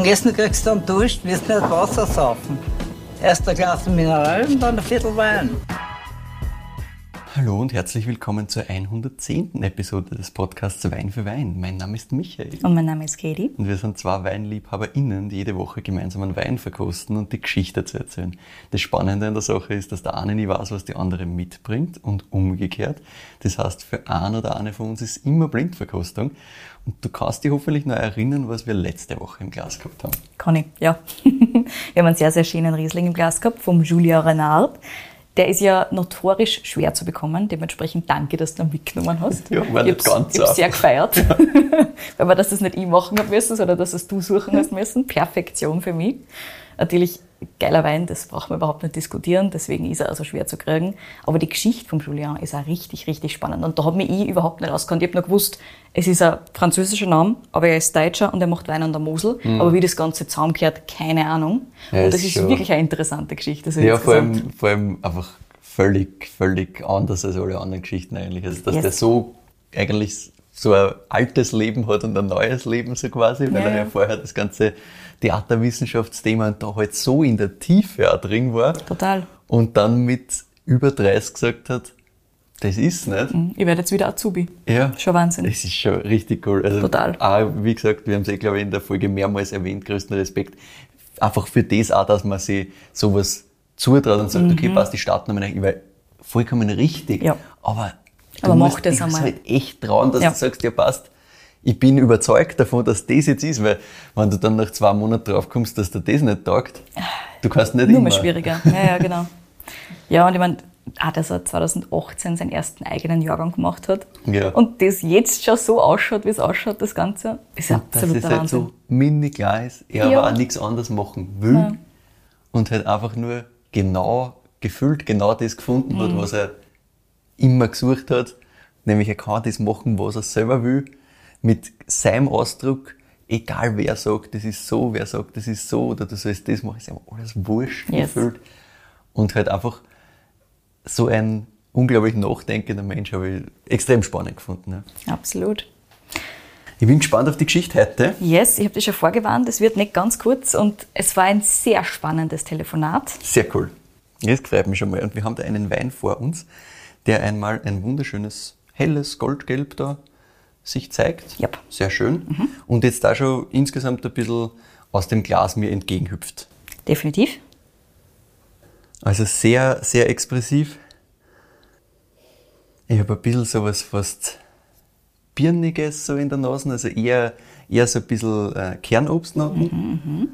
dem Essen kriegst du dann Dusch, wirst nicht Wasser saufen. Erst ein Glas Mineral und dann ein Viertel Wein. Hallo und herzlich willkommen zur 110. Episode des Podcasts Wein für Wein. Mein Name ist Michael. Und mein Name ist Katie. Und wir sind zwei WeinliebhaberInnen, die jede Woche gemeinsam einen Wein verkosten und die Geschichte zu erzählen. Das Spannende an der Sache ist, dass der eine nie weiß, was die andere mitbringt und umgekehrt. Das heißt, für einen oder eine von uns ist immer Blindverkostung. Und du kannst dich hoffentlich noch erinnern, was wir letzte Woche im Glas gehabt haben. Kann ich, ja. wir haben einen sehr, sehr schönen Riesling im Glas gehabt vom Julia Renard. Der ist ja notorisch schwer zu bekommen. Dementsprechend danke, dass du ihn mitgenommen hast. Ja, war nicht ganz Ich habe sehr gefeiert. Weil man, dass das nicht ich machen müssen, sondern dass es du suchen hast müssen. Perfektion für mich. Natürlich geiler Wein, das braucht man überhaupt nicht diskutieren, deswegen ist er also schwer zu kriegen. Aber die Geschichte von Julien ist auch richtig, richtig spannend. Und da mich ich überhaupt nicht ausgekannt. Ich habe nur gewusst, es ist ein französischer Name, aber er ist Deutscher und er macht Wein an der Mosel. Mhm. Aber wie das Ganze zusammengehört, keine Ahnung. Ja, und das ist, ist wirklich eine interessante Geschichte. ja, vor allem, vor allem einfach völlig, völlig anders als alle anderen Geschichten eigentlich. Also, dass yes. der so eigentlich so ein altes Leben hat und ein neues Leben so quasi, weil ja. er ja vorher das ganze Theaterwissenschaftsthema und da halt so in der Tiefe auch drin war. Total. Und dann mit über 30 gesagt hat, das ist nicht. Mhm. Ich werde jetzt wieder Azubi. Ja. Schon Wahnsinn. Das ist schon richtig cool. Also Total. Auch, wie gesagt, wir haben es eh, glaube ich, in der Folge mehrmals erwähnt, größten Respekt. Einfach für das auch, dass man sich sowas zutraut und sagt, mhm. okay, passt, die starten nochmal Ich war vollkommen richtig. Ja. Aber du Aber musst dich halt echt trauen, dass ja. du sagst, ja passt, ich bin überzeugt davon, dass das jetzt ist, weil wenn du dann nach zwei Monaten draufkommst, dass dir das nicht taugt, du kannst nicht Nur immer. mehr schwieriger. Ja, ja, genau. Ja, und ich meine, auch dass er 2018 seinen ersten eigenen Jahrgang gemacht hat ja. und das jetzt schon so ausschaut, wie es ausschaut, das Ganze, ist ja absolut Dass es halt so mini ist, er ja. aber auch nichts anderes machen will ja. und halt einfach nur genau gefühlt genau das gefunden mhm. hat, was er immer gesucht hat, nämlich er kann das machen, was er selber will mit seinem Ausdruck, egal wer sagt, das ist so, wer sagt, das ist so, oder du sollst das machen, ist einfach alles wurscht yes. gefühlt. Und halt einfach so ein unglaublich nachdenkender Mensch habe ich extrem spannend gefunden. Ja. Absolut. Ich bin gespannt auf die Geschichte heute. Yes, ich habe dich schon vorgewarnt, es wird nicht ganz kurz und es war ein sehr spannendes Telefonat. Sehr cool. Das freut mich schon mal. Und wir haben da einen Wein vor uns, der einmal ein wunderschönes, helles Goldgelb da sich zeigt. Yep. Sehr schön. Mhm. Und jetzt da schon insgesamt ein bisschen aus dem Glas mir entgegenhüpft. Definitiv. Also sehr, sehr expressiv. Ich habe ein bisschen sowas fast Birniges so in der Nase, also eher, eher so ein bisschen äh, Kernobstnoten. Mhm, mhm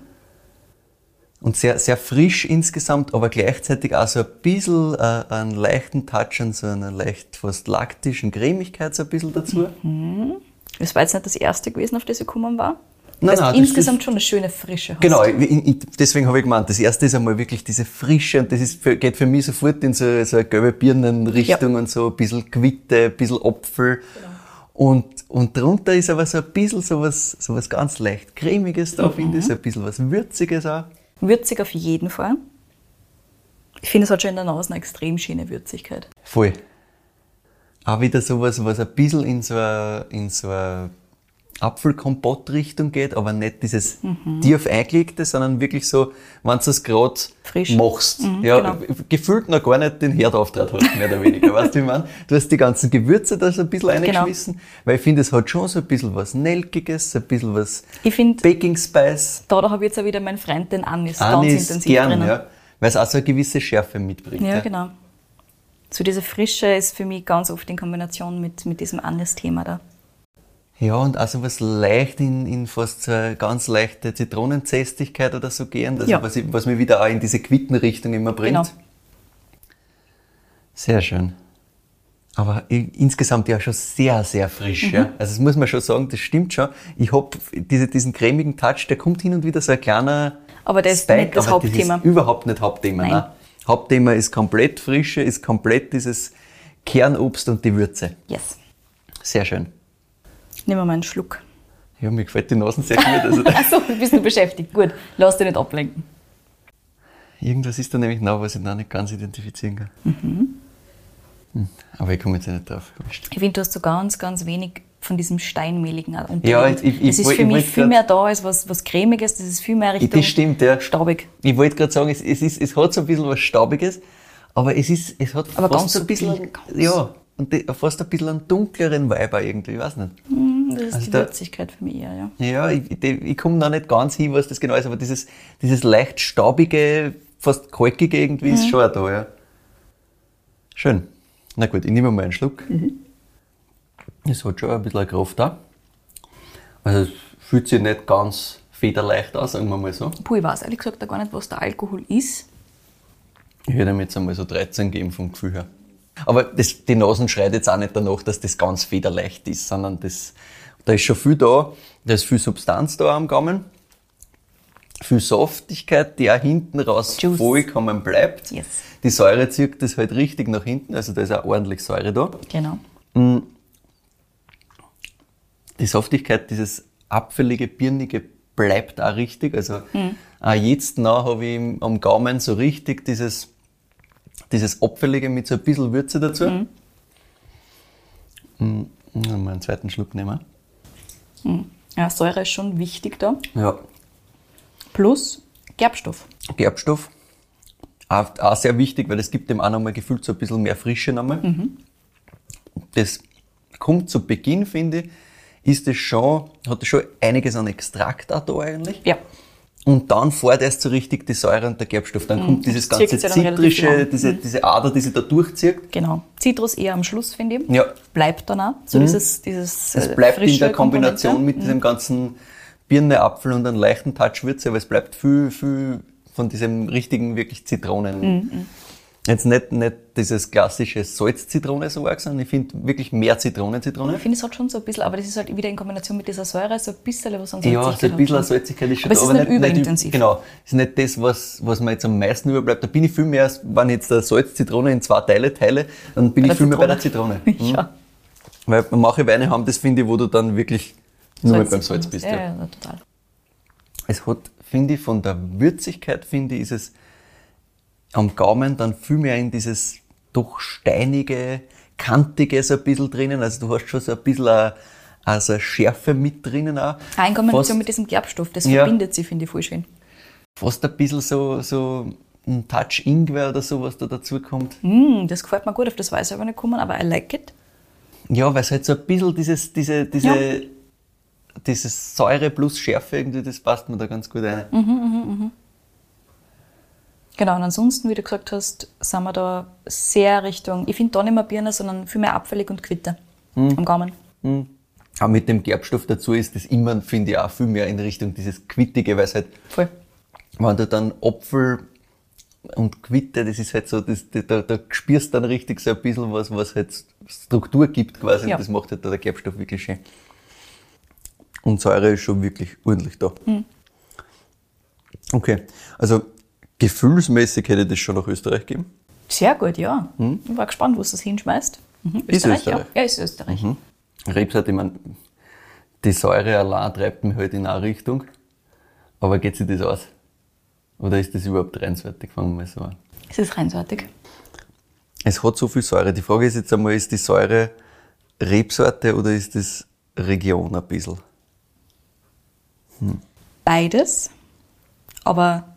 und sehr, sehr frisch insgesamt, aber gleichzeitig auch so ein bisschen äh, einen leichten Touch an so einer leicht fast laktischen Cremigkeit so ein bisschen dazu. Mhm. Das war jetzt nicht das erste gewesen, auf das ich gekommen war. Nein, nein, insgesamt schon eine schöne Frische hast. Genau, deswegen habe ich gemeint, das erste ist einmal wirklich diese Frische und das ist geht für mich sofort in so, so eine gelbe Birnenrichtung ja. und so ein bisschen Quitte, ein bisschen Apfel. Genau. Und, und drunter ist aber so ein bisschen so was, so was ganz leicht cremiges da, mhm. finde ich, so ein bisschen was Würziges auch. Würzig auf jeden Fall. Ich finde, es hat schon in der Nase eine extrem schöne Würzigkeit. Voll. Auch wieder sowas, was ein bisschen in so eine, in so eine Apfelkompott-Richtung geht, aber nicht dieses mhm. tief eingelegte, sondern wirklich so, wenn du es gerade machst. Mhm, ja, genau. gefühlt noch gar nicht den Herd auftrat hast, mehr oder weniger. weißt du, ich meine? Du hast die ganzen Gewürze da so ein bisschen reingeschmissen, genau. weil ich finde, es hat schon so ein bisschen was Nelkiges, ein bisschen was ich find, Baking Spice. Da, da habe ich jetzt auch wieder meinen Freund, den Anis, Anis ganz intensiv gern, drinnen. Ja, weil es auch so eine gewisse Schärfe mitbringt. Ja, ja, genau. So diese Frische ist für mich ganz oft in Kombination mit, mit diesem Anis-Thema da. Ja, und also was leicht in, in fast so eine ganz leichte Zitronenzästigkeit oder so gehen, also ja. was, was mir wieder auch in diese Quittenrichtung immer bringt. Genau. Sehr schön. Aber insgesamt ja schon sehr, sehr frisch. Mhm. Ja. Also das muss man schon sagen, das stimmt schon. Ich hab diese, diesen cremigen Touch, der kommt hin und wieder so ein kleiner Aber das Spike, ist nicht das Hauptthema. Das ist überhaupt nicht Hauptthema. Nein. Nein. Hauptthema ist komplett Frische, ist komplett dieses Kernobst und die Würze. Yes. Sehr schön. Nehmen wir mal einen Schluck. Ja, mir gefällt die Nasen sehr gut. Also Achso, bist du beschäftigt. Gut, lass dich nicht ablenken. Irgendwas ist da nämlich noch, was ich noch nicht ganz identifizieren kann. Mhm. Hm, aber ich komme jetzt nicht drauf. Ich finde, du hast so ganz, ganz wenig von diesem Steinmehligen unterliegt. Ja, ich- ich- es ist ich- für ich mich viel mehr da als was, was Cremiges, das ist viel mehr Richtung Das stimmt, ja. staubig. Ich wollte gerade sagen, es, es, ist, es hat so ein bisschen was Staubiges, aber es ist, es hat Aber fast ganz ein bisschen, ja, und die, fast ein bisschen einen dunkleren auch irgendwie, ich weiß nicht. Das ist Also die da- Würzigkeit für mich eher, ja. Ja, ich, ich, komme da nicht ganz hin, was das genau ist, aber dieses, dieses leicht staubige, fast kalkige irgendwie Mhm. ist schon auch da, ja. Schön. Na gut, ich nehme mal einen Schluck. Mhm. Es hat schon ein bisschen Kraft da. Also es fühlt sich nicht ganz federleicht aus, sagen wir mal so. Puh, ich weiß ehrlich gesagt gar nicht, was der Alkohol ist. Ich hätte ihm jetzt einmal so 13 geben vom Gefühl her. Aber das, die Nasen schreit jetzt auch nicht danach, dass das ganz federleicht ist, sondern das, da ist schon viel da, da ist viel Substanz da am Gaumen, viel Saftigkeit, die auch hinten raus Juice. vollkommen bleibt. Yes. Die Säure zieht das halt richtig nach hinten, also da ist auch ordentlich Säure da. Genau. Die Saftigkeit, dieses abfällige, birnige bleibt auch richtig. Also auch jetzt noch habe ich am Gaumen so richtig dieses, dieses Abfällige mit so ein bisschen Würze dazu. Mhm. Mal einen zweiten Schluck nehmen. Ja, Säure ist schon wichtig da. Ja, Plus Gerbstoff. Gerbstoff. Auch, auch sehr wichtig, weil das gibt dem auch nochmal gefühlt so ein bisschen mehr Frische nochmal. Das kommt zu Beginn, finde ich, ist das schon, hat das schon einiges an Extrakt auch da eigentlich. Ja. Und dann fährt erst so richtig die Säure und der Gerbstoff. Dann kommt dieses das ganze Zitrische, lang. diese, diese Ader, die sich da durchzieht. Genau. Zitrus eher am Schluss, finde ich. Ja. Mhm. Bleibt dann auch. So dieses, dieses Es äh, bleibt in der Kombination Komponente. mit diesem ganzen Birne, Apfel und einem leichten Touch Würze, aber es bleibt viel, viel von diesem richtigen, wirklich Zitronen. Jetzt nicht, nicht dieses klassische Salz-Zitrone so arg, sondern ich finde wirklich mehr Zitronen-Zitrone. Ich finde, es hat schon so ein bisschen, aber das ist halt wieder in Kombination mit dieser Säure so ein bisschen was an Ja, so Salzigkeit ein bisschen hat. Salzigkeit ist schon Aber es da, ist nicht überintensiv. genau, ist nicht das, was, was mir jetzt am meisten überbleibt. Da bin ich viel mehr, wenn ich jetzt der Salz-Zitrone in zwei Teile teile, dann bin Bei ich viel mehr bei der Zitrone. Mhm. Ja. Weil manche Weine haben das, finde ich, wo du dann wirklich nur mit beim Salz bist. Ja, Ja. ja, ja, total. Es hat, finde ich, von der Würzigkeit, finde ich, ist es am Gaumen dann viel mehr in dieses doch steinige, kantige so ein bisschen drinnen. Also du hast schon so ein bisschen eine, also eine Schärfe mit drinnen auch. Auch in Kombination mit diesem Gerbstoff, das Ja. verbindet sie, finde ich, voll schön. fast ein bisschen so, so ein Touch Ingwer oder so, was da dazu kommt. Mm, das gefällt mir gut, auf das weiß ich aber nicht kommen, aber I like it. Ja, weil es halt so ein bisschen dieses, diese, diese, Ja. dieses Säure plus Schärfe irgendwie, das passt mir da ganz gut rein. Mhm. Genau, und ansonsten, wie du gesagt hast, sind wir da sehr Richtung, ich finde da nicht mehr Birne, sondern viel mehr abfällig und Quitte Mhm. am Gaumen. Aber mit dem Gerbstoff dazu ist das immer, finde ich, auch viel mehr in Richtung dieses Quittige, weil es halt, Voll. wenn du dann Apfel und Quitte, das ist halt so, das, da, da spürst du dann richtig so ein bisschen was, was halt Struktur gibt quasi. Ja. Und das macht halt da der Gerbstoff wirklich schön. Und Säure ist schon wirklich ordentlich da. Mhm. Okay, also gefühlsmäßig hätte das schon nach Österreich gegeben. Sehr gut, ja. Ich war gespannt, wo es das hinschmeißt. Mhm. Hm? Ist Österreich. Ja. ja, ist Österreich. Rebsart, ich meine, die Säure allein treibt mich halt in eine Richtung. Aber geht sich das aus? Oder ist das überhaupt reinwertig? Fangen wir mal so an. Es ist reinsortig. Es hat so viel Säure. Die Frage ist jetzt einmal, ist die Säure Rebsorte oder ist das Region ein bisschen? Beides, aber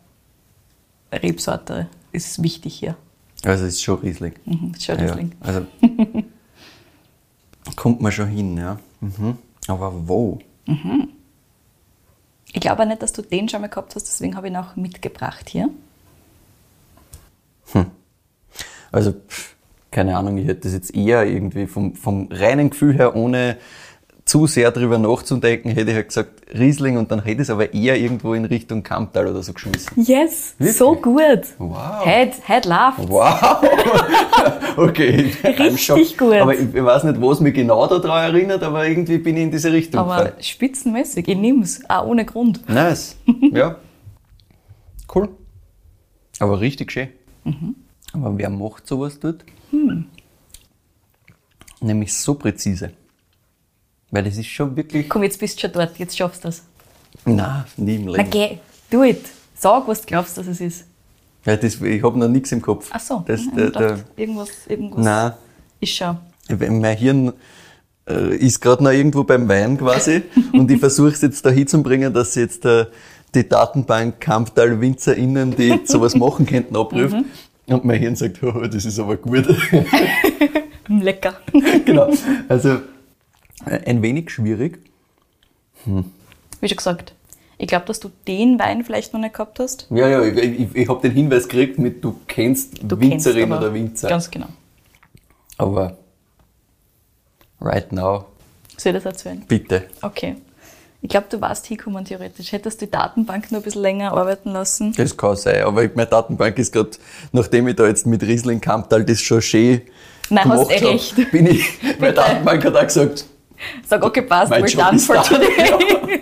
Rebsorte ist wichtig hier. Also es ist schon Riesling. Mhm, ist schon Riesling. Ja, also kommt man schon hin, ja. Mhm. Aber wo? Ich glaube auch nicht, dass du den schon mal gehabt hast, deswegen habe ich ihn auch mitgebracht hier. Also, pff, keine Ahnung, ich hätte das jetzt eher irgendwie vom, vom reinen Gefühl her, ohne zu sehr drüber nachzudenken, hätte ich halt gesagt Riesling und dann hätte ich es aber eher irgendwo in Richtung Kamptal oder so geschmissen. Yes, Wirklich? so gut. Wow. Heute, heute läuft. Wow! okay. Richtig gut. Aber ich, ich weiß nicht, was mich genau daran erinnert, aber irgendwie bin ich in diese Richtung Aber gefallen. spitzenmäßig, ich nehm's, auch ohne Grund. Nice. ja. Cool. Aber richtig schön. Mhm. Aber wer macht sowas dort? Nämlich so präzise. Weil das ist schon wirklich. Komm, jetzt bist du schon dort, jetzt schaffst du das. Nein, nie im Na Leben. geh, do it. Sag, was du glaubst, dass es ist. Ja, das, ich habe noch nichts im Kopf. Ach so, Das, ich der, der, irgendwas, irgendwas nein, ist schon. mein Hirn äh, ist gerade noch irgendwo beim Wein quasi und ich versuche es jetzt da hinzubringen, dass jetzt äh, die Datenbank Kamptal WinzerInnen, die sowas machen könnten, abruft. Mhm. Und mein Hirn sagt, oh, das ist aber gut. Lecker. genau. Also ein wenig schwierig. Wie schon gesagt, ich glaube, dass du den Wein vielleicht noch nicht gehabt hast. Ja, ja, ich, ich, ich habe den Hinweis gekriegt mit, du kennst Du Winzerin kennst oder Winzer. Ganz genau. Aber right now, Soll ich das erzählen? bitte. Okay. Ich glaube, du warst hingekommen theoretisch. Hättest du die Datenbank noch ein bisschen länger arbeiten lassen? Das kann sein, aber ich- meine Datenbank ist gerade, nachdem ich da jetzt mit Riesling Kamptal das schon schön Nein, hast gemacht eh hab, recht. bin ich, meine Datenbank hat auch gesagt, Sag, okay, passt, we're done for da. today.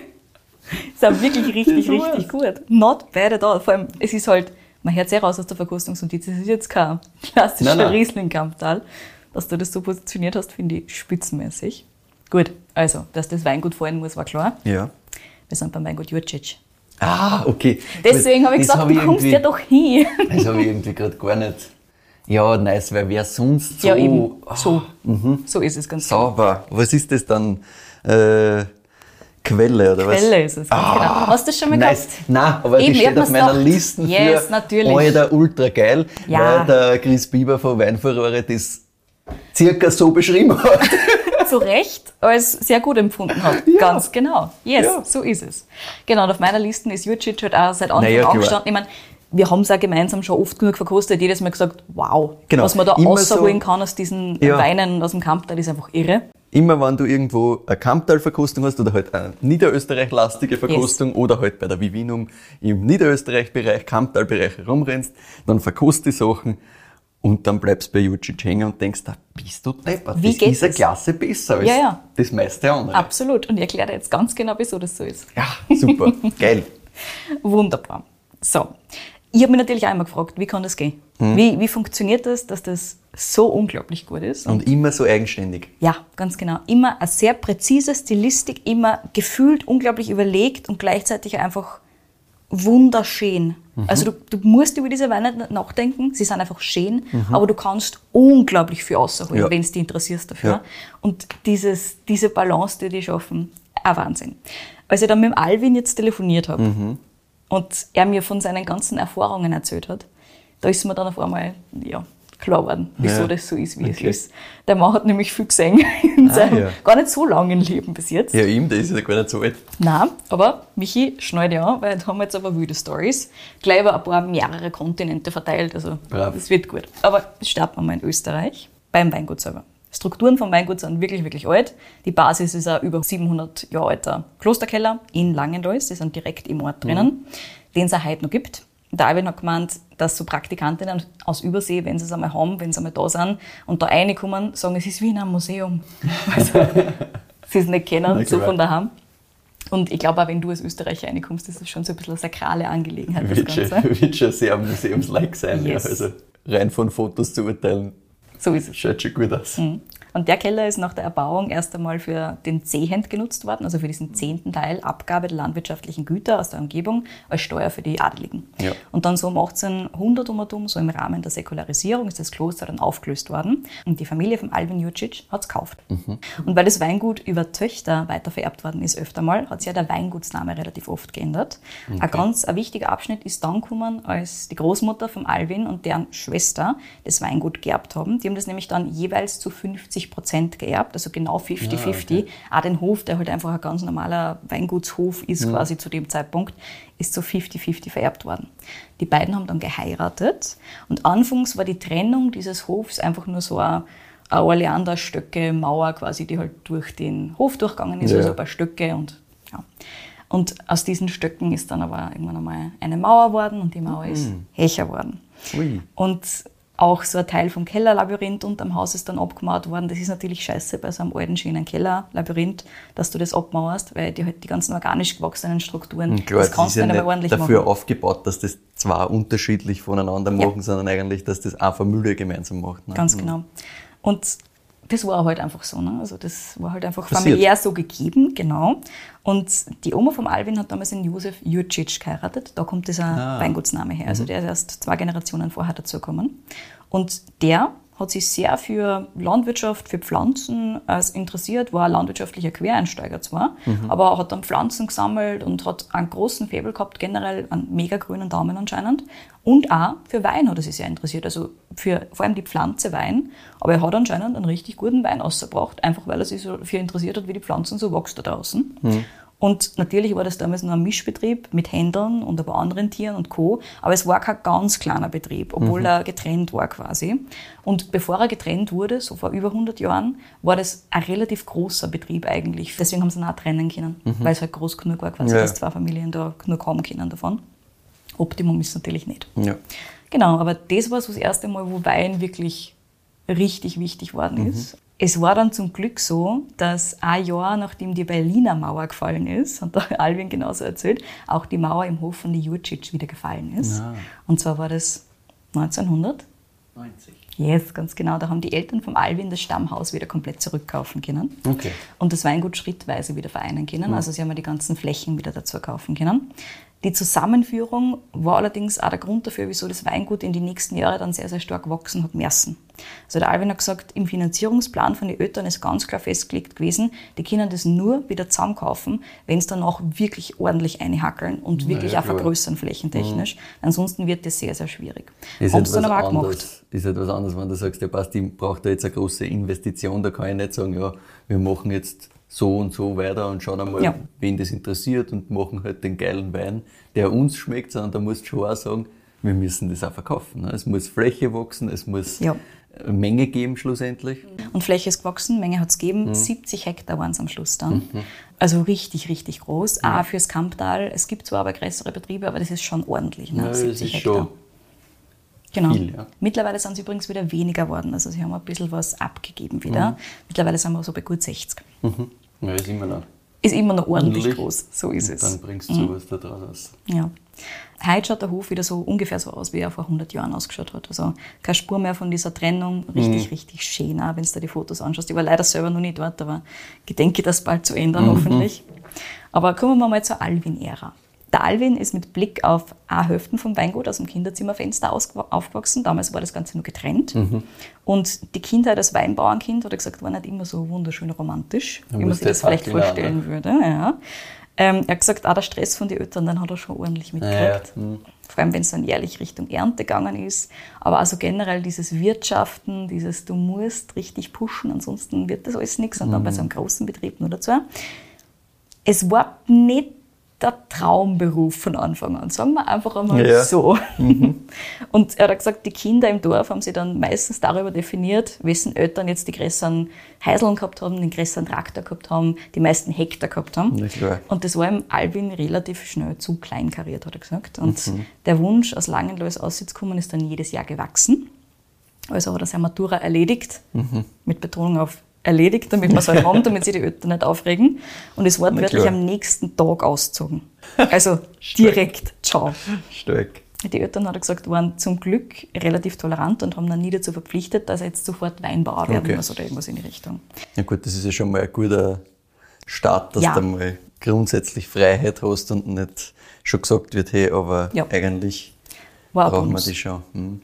ist auch wirklich richtig, richtig gut. Not bad at all. Vor allem, es ist halt, man hört sehr raus aus der Verkostungsnotiz, es ist jetzt kein klassischer. Riesling-Kamptal. Dass du das so positioniert hast, finde ich spitzenmäßig. Gut, also, dass das Weingut fallen muss, war klar. ja. Wir sind beim Weingut Jurcic. Ah, okay. Deswegen habe ich Das gesagt, hab du kommst ja doch hin. Das habe ich irgendwie gerade gar nicht. Ja, nice, weil wer sonst so ja, eben. So. Mhm. So ist es ganz genau. sauber. Was ist das dann? Äh, Quelle oder was? Quelle ist es, ganz genau. Hast du das schon mal Ah, nice. gehabt? Nein, aber Eben, die steht auf meiner. Liste Yes, für natürlich. Alter, ultra geil, Ja. weil der Chris Bieber von Weinfurore das circa so beschrieben hat. zu Recht als sehr gut empfunden hat. Ja. Ganz genau. Yes, Ja. so ist es. Genau, und auf meiner Liste ist Jurcic halt auch seit Anfang Naja, an klar. gestanden. Ich meine, wir haben es auch gemeinsam schon oft genug verkostet, jedes Mal gesagt, wow, Genau. was man da Immer rausholen so- kann aus diesen Ja. Weinen aus dem Kamptal ist einfach irre. Immer wenn du irgendwo eine Kamptal-Verkostung hast oder halt eine Niederösterreich-lastige Verkostung oder halt bei der Vivinum im Niederösterreich-Bereich, Kamptal-Bereich herumrennst, dann verkost die Sachen und dann bleibst bei Jucic hängen und denkst, da bist du deppert. Wie das geht ist eine? Klasse besser als Ja, ja. das meiste andere. Absolut. Und ich erkläre dir jetzt ganz genau, wieso das so ist. Ja, super, geil. Wunderbar. So. Ich habe mich natürlich auch immer gefragt, wie kann das gehen? Hm. Wie, wie funktioniert das, dass das so unglaublich gut ist? Und immer so eigenständig. Ja, ganz genau. Immer eine sehr präzise Stilistik, immer gefühlt unglaublich überlegt und gleichzeitig einfach wunderschön. Also du, du musst über diese Weine nicht nachdenken, sie sind einfach schön, aber du kannst unglaublich viel rausholen, Ja. wenn es dich interessierst dafür. Ja. Und dieses, diese Balance, die die schaffen, ein Wahnsinn. Als ich dann mit dem Alvin jetzt telefoniert habe und er mir von seinen ganzen Erfahrungen erzählt hat, da ist mir dann auf einmal ja, klar geworden, wieso Ja. das so ist, wie Okay. es ist. Der Mann hat nämlich viel gesehen in Ah, seinem ja. gar nicht so langen Leben bis jetzt. Ja, ihm, der ist ja gar nicht so alt. Nein, aber Michi, schnell dir an, weil da haben wir jetzt aber wilde Stories. Gleich über ein paar mehrere Kontinente verteilt, also Brav. das wird gut. Aber starten wir mal in Österreich, beim Weingut selber. Strukturen vom Weingut sind wirklich, wirklich alt. Die Basis ist ein über 700 Jahre alter Klosterkeller in Langenlois, die sind direkt im Ort drinnen, den es auch heute noch gibt. Der Alvin hat gemeint, dass so Praktikantinnen aus Übersee, wenn sie es einmal haben, wenn sie einmal da sind und da reinkommen, sagen, es ist wie in einem Museum. Also, sie es nicht kennen, Na so von daheim. Und ich glaube auch, wenn du als Österreicher reinkommst, ist das schon so ein bisschen eine sakrale Angelegenheit, schon, wird schon sehr museumslike sein. Yes. Ja. Also rein von Fotos zu urteilen, So ist es. schon gut aus. Und der Keller ist nach der Erbauung erst einmal für den Zehent genutzt worden, also für diesen zehnten Teil Abgabe der landwirtschaftlichen Güter aus der Umgebung als Steuer für die Adeligen. Ja. Und dann so um 1800 um und um, so im Rahmen der Säkularisierung, ist das Kloster dann aufgelöst worden und die Familie von Alvin Jucic hat es gekauft. Und weil das Weingut über Töchter weitervererbt worden ist öfter mal, hat sich ja der Weingutsname relativ oft geändert. Ein ganz ein wichtiger Abschnitt ist dann gekommen, als die Großmutter von Alvin und deren Schwester das Weingut geerbt haben. Die haben das nämlich dann jeweils zu 50 Prozent geerbt, also genau 50-50. Auch den Hof, der halt einfach ein ganz normaler Weingutshof ist quasi zu dem Zeitpunkt, ist zu 50-50 vererbt worden. Die beiden haben dann geheiratet und anfangs war die Trennung dieses Hofs einfach nur so ein eine Oleander Stöcke Mauer quasi, die halt durch den Hof durchgegangen ist, Ja. also ein paar Stöcke und ja. Und aus diesen Stöcken ist dann aber irgendwann einmal eine Mauer worden und die Mauer ist Hecher worden. Ui. Und auch so ein Teil vom Kellerlabyrinth unterm Haus ist dann abgemauert worden. Das ist natürlich scheiße bei so einem alten, schönen Kellerlabyrinth, dass du das abmauerst, weil die halt die ganzen organisch gewachsenen Strukturen, Und klar, das kannst du ja nicht ordentlich dafür machen. aufgebaut, dass das zwar unterschiedlich voneinander Ja. machen, sondern eigentlich, dass das eine Familie gemeinsam macht. Ne? Ganz genau. Und das war halt einfach so. Ne? Also das war halt einfach Passiert. familiär so gegeben, genau. Und die Oma vom Alvin hat damals den Josef Jurcic geheiratet. Da kommt dieser Ah. Weingutsname her. Also der ist erst zwei Generationen vorher dazugekommen. Und der hat sich sehr für Landwirtschaft, für Pflanzen äh, interessiert, war ein landwirtschaftlicher Quereinsteiger zwar, mhm. aber hat dann Pflanzen gesammelt und hat einen großen Faible gehabt, generell einen mega grünen Daumen anscheinend. Und auch für Wein hat er sich sehr interessiert, also für vor allem die Pflanze Wein. Aber er hat anscheinend einen richtig guten Wein ausgebracht, einfach weil er sich so dafür interessiert hat, wie die Pflanzen so wachsen da draußen. Mhm. Und natürlich war das damals noch ein Mischbetrieb mit Händlern und ein paar anderen Tieren und Co. Aber es war kein ganz kleiner Betrieb, obwohl mhm. er getrennt war quasi. Und bevor er getrennt wurde, so vor über 100 Jahren, war das ein relativ großer Betrieb eigentlich. Deswegen haben sie ihn auch trennen können, mhm. weil es halt groß genug war quasi, ja. dass zwei Familien da nur kaum kennen davon. Optimum ist natürlich nicht. Ja. Genau, aber das war so das erste Mal, wo Wein wirklich richtig wichtig worden mhm. Es war dann zum Glück so, dass ein Jahr nachdem die Berliner Mauer gefallen ist, und da Alvin genauso erzählt, auch die Mauer im Hof von die Jurcic wieder gefallen ist. Ja. Und zwar war das 1990. Yes, ganz genau. Da haben die Eltern vom Alvin das Stammhaus wieder komplett zurückkaufen können. Okay. Und das Weingut schrittweise wieder vereinen können. Mhm. Also sie haben ja die ganzen Flächen wieder dazu kaufen können. Die Zusammenführung war allerdings auch der Grund dafür, wieso das Weingut in die nächsten Jahre dann sehr, sehr stark wachsen hat müssen. Also der Alvin hat gesagt, im Finanzierungsplan von den Eltern ist ganz klar festgelegt gewesen, die können das nur wieder zusammenkaufen, wenn es dann auch wirklich ordentlich einhackeln und wirklich ja, auch vergrößern flächentechnisch. Mhm. Ansonsten wird das sehr, sehr schwierig. Ist Haben dann aber auch gemacht. Ist etwas anderes, wenn du sagst, der passt, ich brauche da jetzt eine große Investition, da kann ich nicht sagen, ja, wir machen jetzt so und so weiter und schauen einmal, ja. wen das interessiert und machen halt den geilen Wein, der uns schmeckt, sondern da musst du schon auch sagen, wir müssen das auch verkaufen. Ne? Es muss Fläche wachsen, es muss ja. Menge geben schlussendlich. Und Fläche ist gewachsen, Menge hat es gegeben, mhm. 70 Hektar waren es am Schluss dann. Mhm. Also richtig, richtig groß. Ja. Auch fürs Kamptal. Es gibt zwar aber größere Betriebe, aber das ist schon ordentlich. Ne? Ja, 70 Hektar. Schon Genau. Viel, ja. Mittlerweile sind sie übrigens wieder weniger geworden. Also sie haben ein bisschen was abgegeben wieder. Mhm. Mittlerweile sind wir so bei gut 60. Mhm. Ja, ist immer noch. Ist immer noch ordentlich, ordentlich. groß. So ist Und es. Dann bringst du mhm. sowas da draus. Ja. Heute schaut der Hof wieder so ungefähr so aus, wie er vor 100 Jahren ausgeschaut hat. Also keine Spur mehr von dieser Trennung. Richtig, mhm. richtig schön, auch wenn du dir die Fotos anschaust. Ich war leider selber noch nicht dort, aber gedenke das bald zu ändern, mhm. hoffentlich. Aber kommen wir mal zur Alvin-Ära. Der Alvin ist mit Blick auf A-Hälften vom Weingut aus dem Kinderzimmerfenster aufgewachsen. Damals war das Ganze nur getrennt. Mhm. Und die Kindheit als Weinbauernkind, hat er gesagt, war nicht immer so wunderschön romantisch, wie man sich das vielleicht vorstellen würde. Ja. Ähm, er hat gesagt, auch der Stress von den Eltern, den hat er schon ordentlich mitgekriegt. Ja, mhm. Vor allem, wenn es dann jährlich Richtung Ernte gegangen ist. Aber also generell dieses Wirtschaften, dieses du musst richtig pushen, ansonsten wird das alles nichts. Und dann bei mhm. so einem großen Betrieb nur dazu. Es war nicht der Traumberuf von Anfang an, sagen wir einfach einmal ja. so. Mhm. Und er hat gesagt, die Kinder im Dorf haben sich dann meistens darüber definiert, wessen Eltern jetzt die größeren Heiseln gehabt haben, den größeren Traktor gehabt haben, die meisten Hektar gehabt haben. Und das war im Albin relativ schnell zu kleinkariert, hat er gesagt. Und mhm. der Wunsch, aus Langenlois auszukommen, ist dann jedes Jahr gewachsen. Also hat er seine Matura erledigt, mhm. mit Betonung auf erledigt, damit wir es halt haben, damit sich die Eltern nicht aufregen. Und es war wirklich am nächsten Tag ausgezogen. Also direkt, ciao. Stark. Die Eltern, hat er gesagt, waren zum Glück relativ tolerant und haben dann nie dazu verpflichtet, dass er jetzt sofort Weinbauer werden okay. muss oder irgendwas in die Richtung. Ja gut, das ist ja schon mal ein guter Start, dass ja. du mal grundsätzlich Freiheit hast und nicht schon gesagt wird, hey, aber ja. eigentlich War brauchen wir die schon. Hm.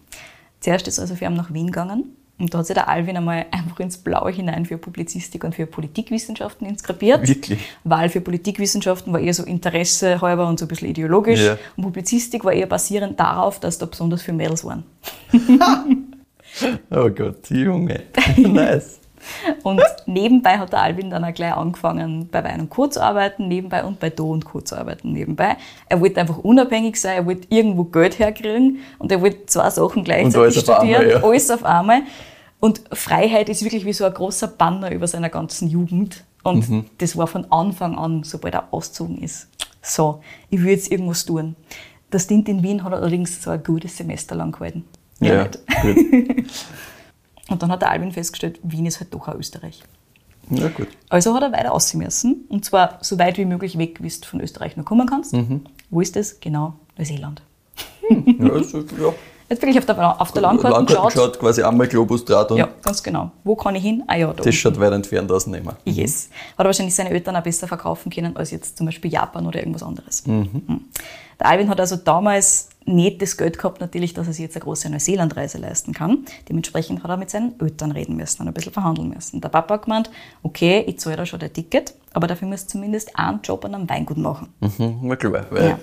Zuerst ist also für ihn nach Wien gegangen und da hat sich der Alvin einmal einfach ins Blaue hinein für Publizistik und für Politikwissenschaften inskribiert. Wirklich? Weil für Politikwissenschaften war eher so Interesse halber und so ein bisschen ideologisch. Ja. Und Publizistik war eher basierend darauf, dass da besonders viele Mädels waren. oh Gott, Junge. nice. Und nebenbei hat der Alvin dann auch gleich angefangen, bei Wein und Co. zu arbeiten, nebenbei und bei Do und Co. zu arbeiten, nebenbei. Er wollte einfach unabhängig sein, er wollte irgendwo Geld herkriegen und er wollte zwei Sachen gleichzeitig studieren, einmal, ja. alles auf einmal. Und Freiheit ist wirklich wie so ein großer Banner über seiner ganzen Jugend. Und mhm. das war von Anfang an, sobald er ausgezogen ist. So, ich will jetzt irgendwas tun. Das Stint in Wien hat er allerdings so ein gutes Semester lang gehalten. Ja, ja gut. Und dann hat der Albin festgestellt, Wien ist halt doch auch Österreich. Ja, gut. Also hat er weiter aussehen müssen. Und zwar so weit wie möglich weg, wie du von Österreich noch kommen kannst. Mhm. Wo ist das? Genau, Neuseeland. Hm. Ja, also, ja. Jetzt wirklich auf der, auf der Landkarte, Landkarte geschaut. quasi einmal Globus draht Ja, ganz genau. Wo kann ich hin? Ah ja, da. Das schaut weit entfernt aus, nehmen. Mhm. Yes. Hat er wahrscheinlich seine Eltern auch besser verkaufen können als jetzt zum Beispiel Japan oder irgendwas anderes. Mhm. Mhm. Der Alvin hat also damals nicht das Geld gehabt, natürlich, dass er sich jetzt eine große Neuseelandreise leisten kann. Dementsprechend hat er mit seinen Eltern reden müssen und ein bisschen verhandeln müssen. Der Papa hat gemeint, okay, ich zahle da schon das Ticket, aber dafür muss zumindest einen Job an einem Weingut machen. Mhm, mal klar, weil ja.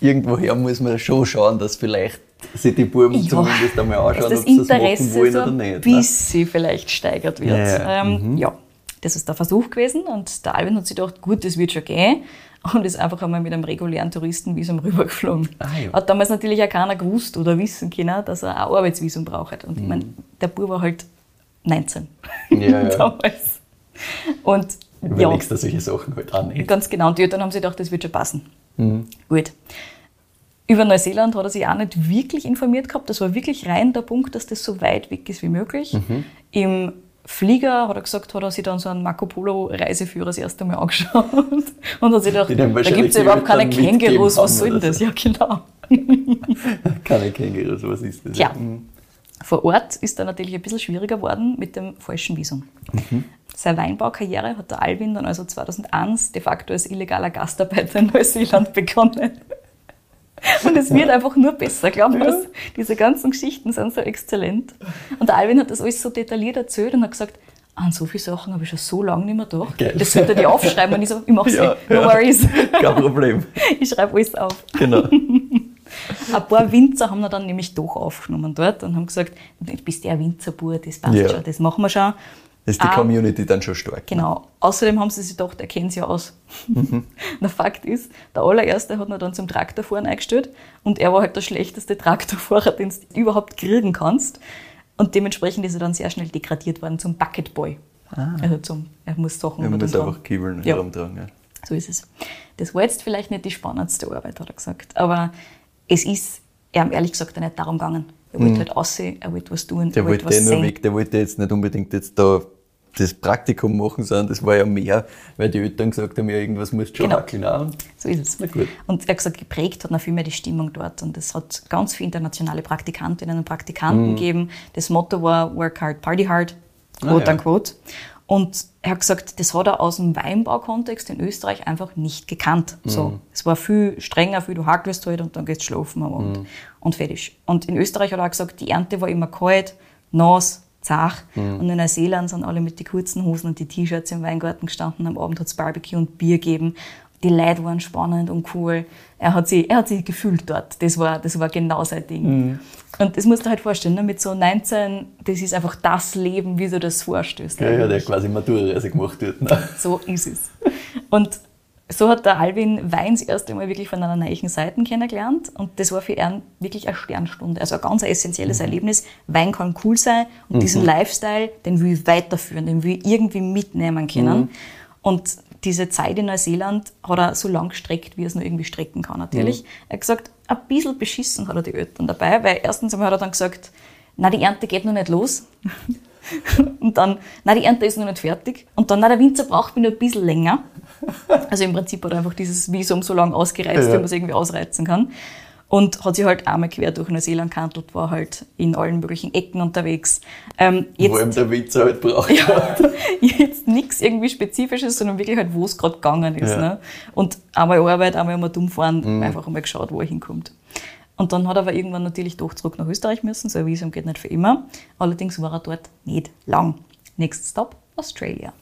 irgendwoher muss man schon schauen, dass vielleicht sich die Buben ja, zumindest einmal anschauen, dass das Interesse das so ein nicht, ne? vielleicht steigert wird. Ja, ähm, mhm. ja, das ist der Versuch gewesen und der Alvin hat sich gedacht, gut, das wird schon gehen und ist einfach einmal mit einem regulären Touristenvisum rübergeflogen. Ah, ja. Hat damals natürlich auch keiner gewusst oder wissen können, dass er ein Arbeitsvisum braucht. Und mhm. ich meine, der Bub war halt 19 ja, damals. Und Überlegst ja, du solche Sachen halt nicht. Ganz genau. Und die Eltern haben sich gedacht, das wird schon passen. Mhm. Gut. Über Neuseeland hat er sich auch nicht wirklich informiert gehabt. Das war wirklich rein der Punkt, dass das so weit weg ist wie möglich. Mhm. Im Flieger, hat er gesagt, hat er sich dann so einen Marco Polo Reiseführer das erste Mal angeschaut und hat sich gedacht, da gibt es ja überhaupt keine Kängurus, was soll denn das? Ja, genau. keine Kängurus, was ist das? Ja. Mhm. Vor Ort ist er natürlich ein bisschen schwieriger geworden mit dem falschen Visum. Mhm. Seine Weinbaukarriere hat der Alvin dann also 2001 de facto als illegaler Gastarbeiter in Neuseeland begonnen. Und es wird einfach nur besser, glauben wir. Ja. Diese ganzen Geschichten sind so exzellent. Und der Alvin hat das alles so detailliert erzählt und hat gesagt, an so viele Sachen habe ich schon so lange nicht mehr gedacht. Geil. Das sollte ich aufschreiben. Und ich so, ich mache es ja, no ja. worries. Kein Problem. Ich schreibe alles auf. Genau. Ein paar Winzer haben wir dann nämlich doch aufgenommen dort und haben gesagt, du bist ja ein Winzerbur, das passt ja. schon, das machen wir schon ist die ah, Community dann schon stark. Genau. Ne? Außerdem haben sie sich gedacht, er kennt sie ja aus. Mhm. der Fakt ist, der allererste hat ihn dann zum Traktorfahren eingestellt und er war halt der schlechteste Traktorfahrer, den du überhaupt kriegen kannst. Und dementsprechend ist er dann sehr schnell degradiert worden zum Bucketboy. Ah. Also zum, er muss Sachen Er muss einfach kibbeln ja. herumtragen. Ja. So ist es. Das war jetzt vielleicht nicht die spannendste Arbeit, hat er gesagt. Aber es ist er ehrlich gesagt nicht darum gegangen. Er wollte mhm. halt aussehen, er wollte was tun, der er wollte, wollte was nur sehen. weg, der wollte jetzt nicht unbedingt jetzt da das Praktikum machen, sondern das war ja mehr, weil die Eltern gesagt haben, ja, irgendwas musst du schon genau. wackeln auch. So ist es. Na gut. Und er hat gesagt, geprägt hat noch viel mehr die Stimmung dort. Und es hat ganz viele internationale Praktikantinnen und Praktikanten mhm. gegeben. Das Motto war Work hard, party hard, quote ah, ja. unquote. Und er hat gesagt, das hat er aus dem Weinbaukontext in Österreich einfach nicht gekannt. Mhm. So, es war viel strenger, viel du hakelst halt und dann gehst du schlafen am Abend mhm. und fertig. Und in Österreich hat er auch gesagt, die Ernte war immer kalt, nass, zach. Mhm. Und in Neuseeland sind alle mit den kurzen Hosen und die T-Shirts im Weingarten gestanden. Am Abend hat es Barbecue und Bier gegeben. Die Leute waren spannend und cool. Er hat sich, er hat sich gefühlt dort. Das war, das war genau sein Ding. Mhm. Und das musst du halt vorstellen, ne? mit so 19, das ist einfach das Leben, wie du das vorstellst. Ja, ja, der quasi Maturreise gemacht wird. Ne? So ist es. Und so hat der Alvin Weins erst einmal wirklich von einer neuen Seite kennengelernt und das war für ihn wirklich eine Sternstunde. Also ein ganz essentielles mhm. Erlebnis. Wein kann cool sein und mhm. diesen Lifestyle, den will ich weiterführen, den will ich irgendwie mitnehmen können. Mhm. Und diese Zeit in Neuseeland hat er so lang gestreckt, wie er es nur irgendwie strecken kann, natürlich. Mhm. Er hat gesagt, ein bisschen beschissen hat er die Eltern dabei, weil erstens einmal hat er dann gesagt, na, die Ernte geht noch nicht los. Und dann, na, die Ernte ist noch nicht fertig. Und dann, na, der Winzer braucht mich noch ein bisschen länger. Also im Prinzip hat er einfach dieses Visum so lange ausgereizt, ja. wie man es irgendwie ausreizen kann. Und hat sich halt einmal quer durch Neuseeland gehandelt, war halt in allen möglichen Ecken unterwegs. Ähm, jetzt, wo ihm der Winzer halt braucht. Ja, jetzt nichts irgendwie Spezifisches, sondern wirklich halt, wo es gerade gegangen ist. Ja. Ne? Und einmal Arbeit, einmal mal dumm fahren, mhm. einfach einmal geschaut, wo er hinkommt. Und dann hat er aber irgendwann natürlich doch zurück nach Österreich müssen, so ein Visum geht nicht für immer. Allerdings war er dort nicht lang. Next Stop, Australia.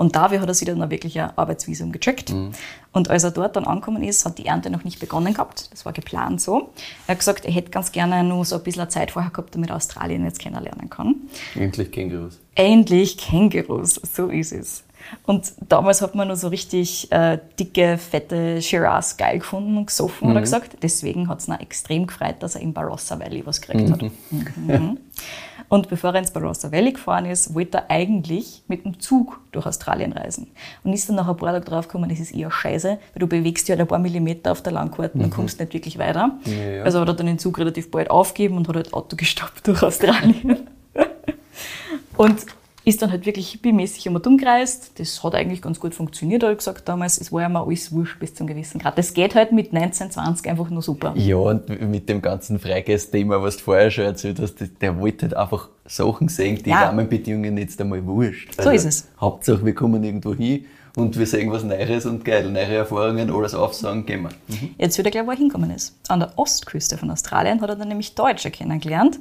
Und dafür hat er sich dann wirklich ein Arbeitsvisum gecheckt. Mhm. Und als er dort dann angekommen ist, hat die Ernte noch nicht begonnen gehabt. Das war geplant so. Er hat gesagt, er hätte ganz gerne nur so ein bisschen Zeit vorher gehabt, damit er Australien jetzt kennenlernen kann. Endlich Kängurus. Endlich Kängurus, so ist es. Und damals hat man nur so richtig äh, dicke, fette Shiraz geil gefunden und gesoffen, mhm. hat er mhm. gesagt. Deswegen hat es ihn extrem gefreut, dass er im Barossa Valley was gekriegt mhm. hat. Mhm. Und bevor er ins Barossa Valley gefahren ist, wollte er eigentlich mit dem Zug durch Australien reisen. Und ist dann nach ein paar Tagen draufgekommen, das ist eher scheiße, weil du bewegst dich halt ein paar Millimeter auf der Landkarte und mhm. kommst nicht wirklich weiter. Ja, ja. Also hat er dann den Zug relativ bald aufgegeben und hat halt Auto gestoppt durch Australien. und ist dann halt wirklich hippiemäßig immer umgereist. Das hat eigentlich ganz gut funktioniert, habe ich gesagt damals. Es war ja mal alles wurscht bis zum gewissen Grad. Das geht halt mit 19, 20 einfach nur super. Ja, und mit dem ganzen Freigast-Thema, was du vorher schon erzählt hast, der wollte halt einfach Sachen sehen, die ja. Rahmenbedingungen jetzt einmal wurscht. Also, so ist es. Hauptsache, wir kommen irgendwo hin und wir sehen was Neues und geil, neue Erfahrungen, alles aufsagen, gehen wir. Mhm. Jetzt wird er gleich, wo er hinkommen ist. An der Ostküste von Australien hat er dann nämlich Deutsche kennengelernt.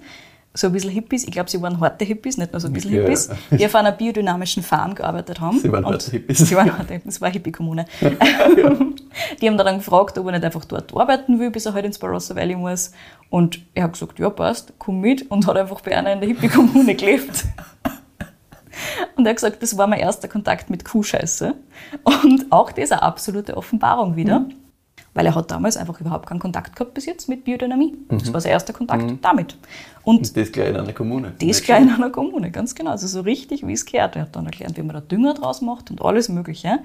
So ein bisschen Hippies, ich glaube, sie waren harte Hippies, nicht nur so ein bisschen ja, Hippies, ja. die auf einer biodynamischen Farm gearbeitet haben. Sie waren harte Hippies. Sie waren harte Hippies, es war Hippie-Kommune. die haben dann gefragt, ob er nicht einfach dort arbeiten will, bis er halt ins Barossa Valley muss. Und er hat gesagt, ja passt, komm mit und hat einfach bei einer in der Hippie-Kommune gelebt. Und er hat gesagt, das war mein erster Kontakt mit Kuhscheiße. Und auch das eine absolute Offenbarung wieder. Mhm. Weil er hat damals einfach überhaupt keinen Kontakt gehabt bis jetzt mit Biodynamie. Mhm. Das war sein erster Kontakt mhm. damit. Und, Und das gleich in einer Kommune. Das gleich in einer Kommune, ganz genau. Also so richtig, wie es gehört. Er hat dann erklärt, wie man da Dünger draus macht und alles Mögliche.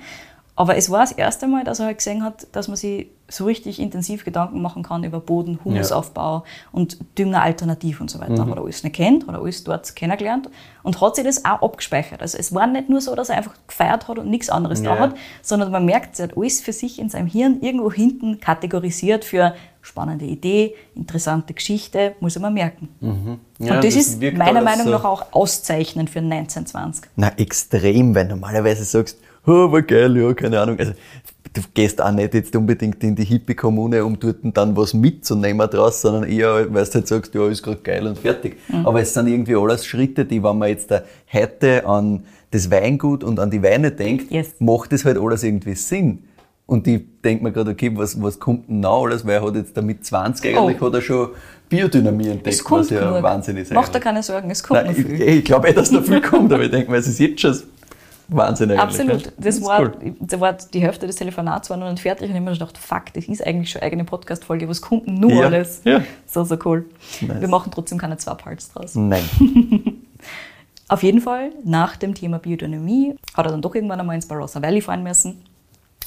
Aber es war das erste Mal, dass er halt gesehen hat, dass man sich so richtig intensiv Gedanken machen kann über Boden, Humusaufbau ja. und Düngeralternativ und so weiter. Mhm. Hat er alles nicht kennt, hat er alles dort kennengelernt und hat sich das auch abgespeichert. Also es war nicht nur so, dass er einfach gefeiert hat und nichts anderes ja. da hat, sondern man merkt, er hat alles für sich in seinem Hirn irgendwo hinten kategorisiert für spannende Idee, interessante Geschichte, muss er mal merken. Mhm. Ja, und das, das ist meiner Meinung nach auch auszeichnend für 1920. Na, extrem, weil normalerweise sagst, oh, war geil, ja, keine Ahnung. Also, du gehst auch nicht jetzt unbedingt in die Hippie-Kommune, um dort dann was mitzunehmen draus, sondern eher, weil du halt sagst, ja, ist gerade geil und fertig. Mhm. Aber es sind irgendwie alles Schritte, die, wenn man jetzt da heute an das Weingut und an die Weine denkt, yes. macht das halt alles irgendwie Sinn. Und ich denke mir gerade, okay, was, was kommt denn noch alles? Weil er hat jetzt damit 20 eigentlich oh. hat er schon Biodynamie entdeckt, was ja genug. Wahnsinn ist. Mach dir keine Sorgen, es kommt Nein, noch viel. Ich, ich glaube eh, dass da viel kommt, aber ich denke mir, es ist jetzt schon Wahnsinn eigentlich. Absolut. Das, das war, cool. das war die Hälfte des Telefonats war noch nicht fertig und ich habe mir gedacht, fuck, das ist eigentlich schon eine eigene Podcast-Folge, was kommt denn nur ja. alles? Ja. So, so cool. Nice. Wir machen trotzdem keine zwei Parts draus. Nein. Auf jeden Fall, nach dem Thema Biodynamie hat er dann doch irgendwann einmal ins Barossa Valley fahren müssen,